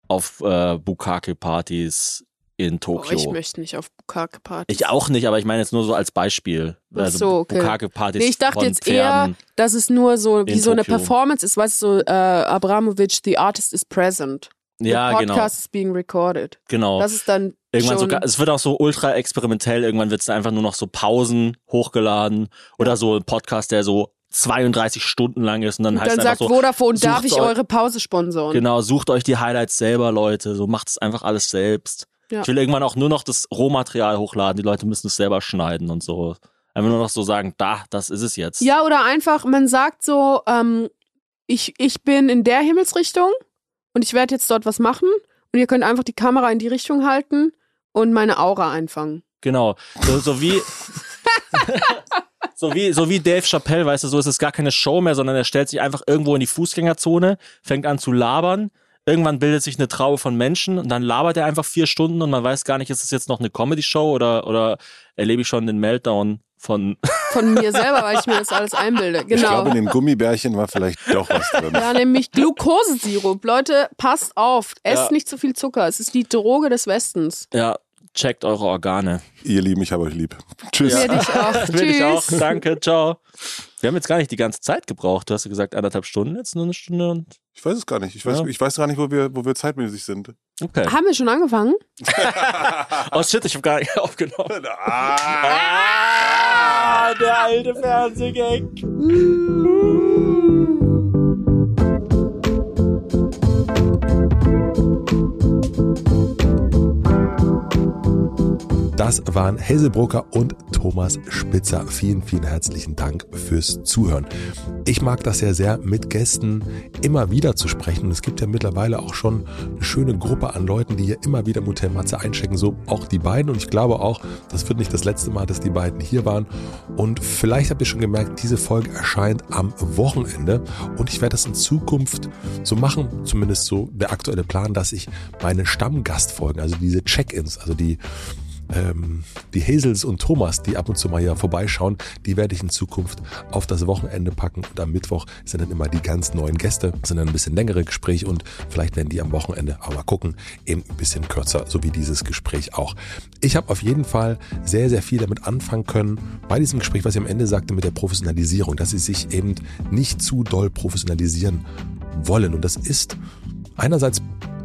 auf äh, Bukake-Partys in Tokio. ich möchte nicht auf Bukake-Partys. Ich auch nicht, aber ich meine jetzt nur so als Beispiel. Ach so, okay. Bukake-Partys Nee, ich dachte jetzt Pferden. eher, dass es nur so wie so eine Tokio. Performance ist, weißt du, so äh, Abramovic, the artist is present. Ja, the genau. podcast is being recorded. genau. Das ist dann Irgendwann schon, sogar, es wird auch so ultra experimentell, irgendwann wird es einfach nur noch so Pausen hochgeladen oder so ein Podcast, der so 32 Stunden lang ist und dann und heißt dann es sagt so, Vodafone, darf ich eu- eure Pause sponsoren? Genau, sucht euch die Highlights selber, Leute. So macht es einfach alles selbst. Ja. Ich will irgendwann auch nur noch das Rohmaterial hochladen. Die Leute müssen es selber schneiden und so. Einfach nur noch so sagen, da, das ist es jetzt. Ja, oder einfach, man sagt so, ähm, ich, ich bin in der Himmelsrichtung und ich werde jetzt dort was machen und ihr könnt einfach die Kamera in die Richtung halten und meine Aura einfangen. Genau. So, so wie. So wie, so wie Dave Chappelle, weißt du, so ist es gar keine Show mehr, sondern er stellt sich einfach irgendwo in die Fußgängerzone, fängt an zu labern. Irgendwann bildet sich eine Traube von Menschen und dann labert er einfach vier Stunden und man weiß gar nicht, ist es jetzt noch eine Comedy-Show oder, oder erlebe ich schon den Meltdown von. Von mir selber, weil ich mir das alles einbilde. Ich Genau. glaube, in dem Gummibärchen war vielleicht doch was drin. Ja, nämlich Glukosesirup. Leute, passt auf. Esst Ja. nicht zu viel Zucker. Es ist die Droge des Westens. Ja, checkt eure Organe. Ihr Lieben, ich habe euch lieb. Tschüss. Ja. dich auch. Will ich auch. Tschüss. Danke, ciao. Wir haben jetzt gar nicht die ganze Zeit gebraucht. Du hast ja gesagt anderthalb Stunden, jetzt nur eine Stunde und. Ich weiß es gar nicht. Ich weiß, Ja. ich weiß gar nicht, wo wir, wo wir zeitmäßig sind. Okay. Haben wir schon angefangen? Oh shit, ich habe gar nicht aufgenommen. Ah, der alte Fernsehgag. Das waren Hazelbrucker und Thomas Spitzer. Vielen, vielen herzlichen Dank fürs Zuhören. Ich mag das ja sehr, mit Gästen immer wieder zu sprechen. Und es gibt ja mittlerweile auch schon eine schöne Gruppe an Leuten, die hier immer wieder im Hotel Matze einchecken. So auch die beiden. Und ich glaube auch, das wird nicht das letzte Mal, dass die beiden hier waren. Und vielleicht habt ihr schon gemerkt, diese Folge erscheint am Wochenende. Und ich werde das in Zukunft so machen, zumindest so der aktuelle Plan, dass ich meine Stammgastfolgen, also diese Check-ins, also die ähm, die Hazels und Thomas, die ab und zu mal hier vorbeischauen, die werde ich in Zukunft auf das Wochenende packen. Und am Mittwoch sind dann immer die ganz neuen Gäste, sind dann ein bisschen längere Gespräche und vielleicht werden die am Wochenende, aber mal gucken, eben ein bisschen kürzer, so wie dieses Gespräch auch. Ich habe auf jeden Fall sehr, sehr viel damit anfangen können, bei diesem Gespräch, was ich am Ende sagte mit der Professionalisierung, dass sie sich eben nicht zu doll professionalisieren wollen. Und das ist einerseits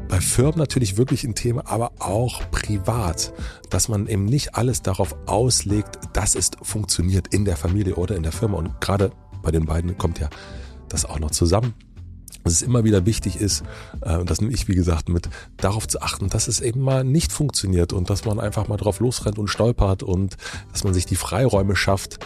bei Firmen natürlich wirklich ein Thema, aber auch privat, dass man eben nicht alles darauf auslegt, dass es funktioniert in der Familie oder in der Firma. Und gerade bei den beiden kommt ja das auch noch zusammen dass es immer wieder wichtig ist, äh, das nehme ich wie gesagt mit, darauf zu achten, dass es eben mal nicht funktioniert und dass man einfach mal drauf losrennt und stolpert und dass man sich die Freiräume schafft,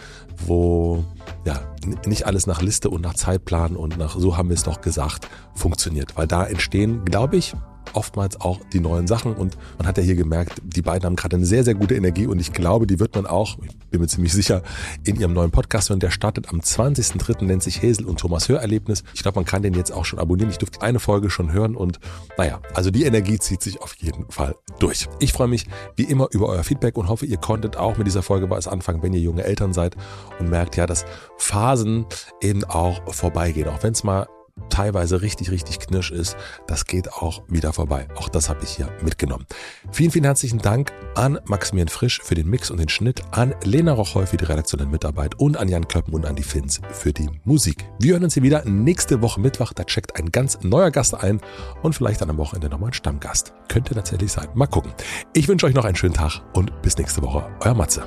wo ja nicht alles nach Liste und nach Zeitplan und nach so haben wir es doch gesagt funktioniert, weil da entstehen, glaube ich, oftmals auch die neuen Sachen. Und man hat ja hier gemerkt, die beiden haben gerade eine sehr, sehr gute Energie und ich glaube, die wird man auch, ich bin mir ziemlich sicher, in ihrem neuen Podcast hören. Der startet am 20.03. nennt sich Hazel und Thomas Hörerlebnis. Ich glaube, man kann den jetzt auch schon abonnieren. Ich durfte eine Folge schon hören und naja, also die Energie zieht sich auf jeden Fall durch. Ich freue mich wie immer über euer Feedback und hoffe, ihr konntet auch mit dieser Folge was anfangen, wenn ihr junge Eltern seid und merkt ja, dass Phasen eben auch vorbeigehen. Auch wenn es mal teilweise richtig, richtig knirsch ist, das geht auch wieder vorbei. Auch das habe ich hier mitgenommen. Vielen, vielen herzlichen Dank an Maximilian Frisch für den Mix und den Schnitt, an Lena Rocholl für die redaktionelle Mitarbeit und an Jan Köppen und an die Fins für die Musik. Wir hören uns hier wieder nächste Woche Mittwoch. Da checkt ein ganz neuer Gast ein und vielleicht dann am Wochenende nochmal ein Stammgast. Könnte tatsächlich sein. Mal gucken. Ich wünsche euch noch einen schönen Tag und bis nächste Woche. Euer Matze.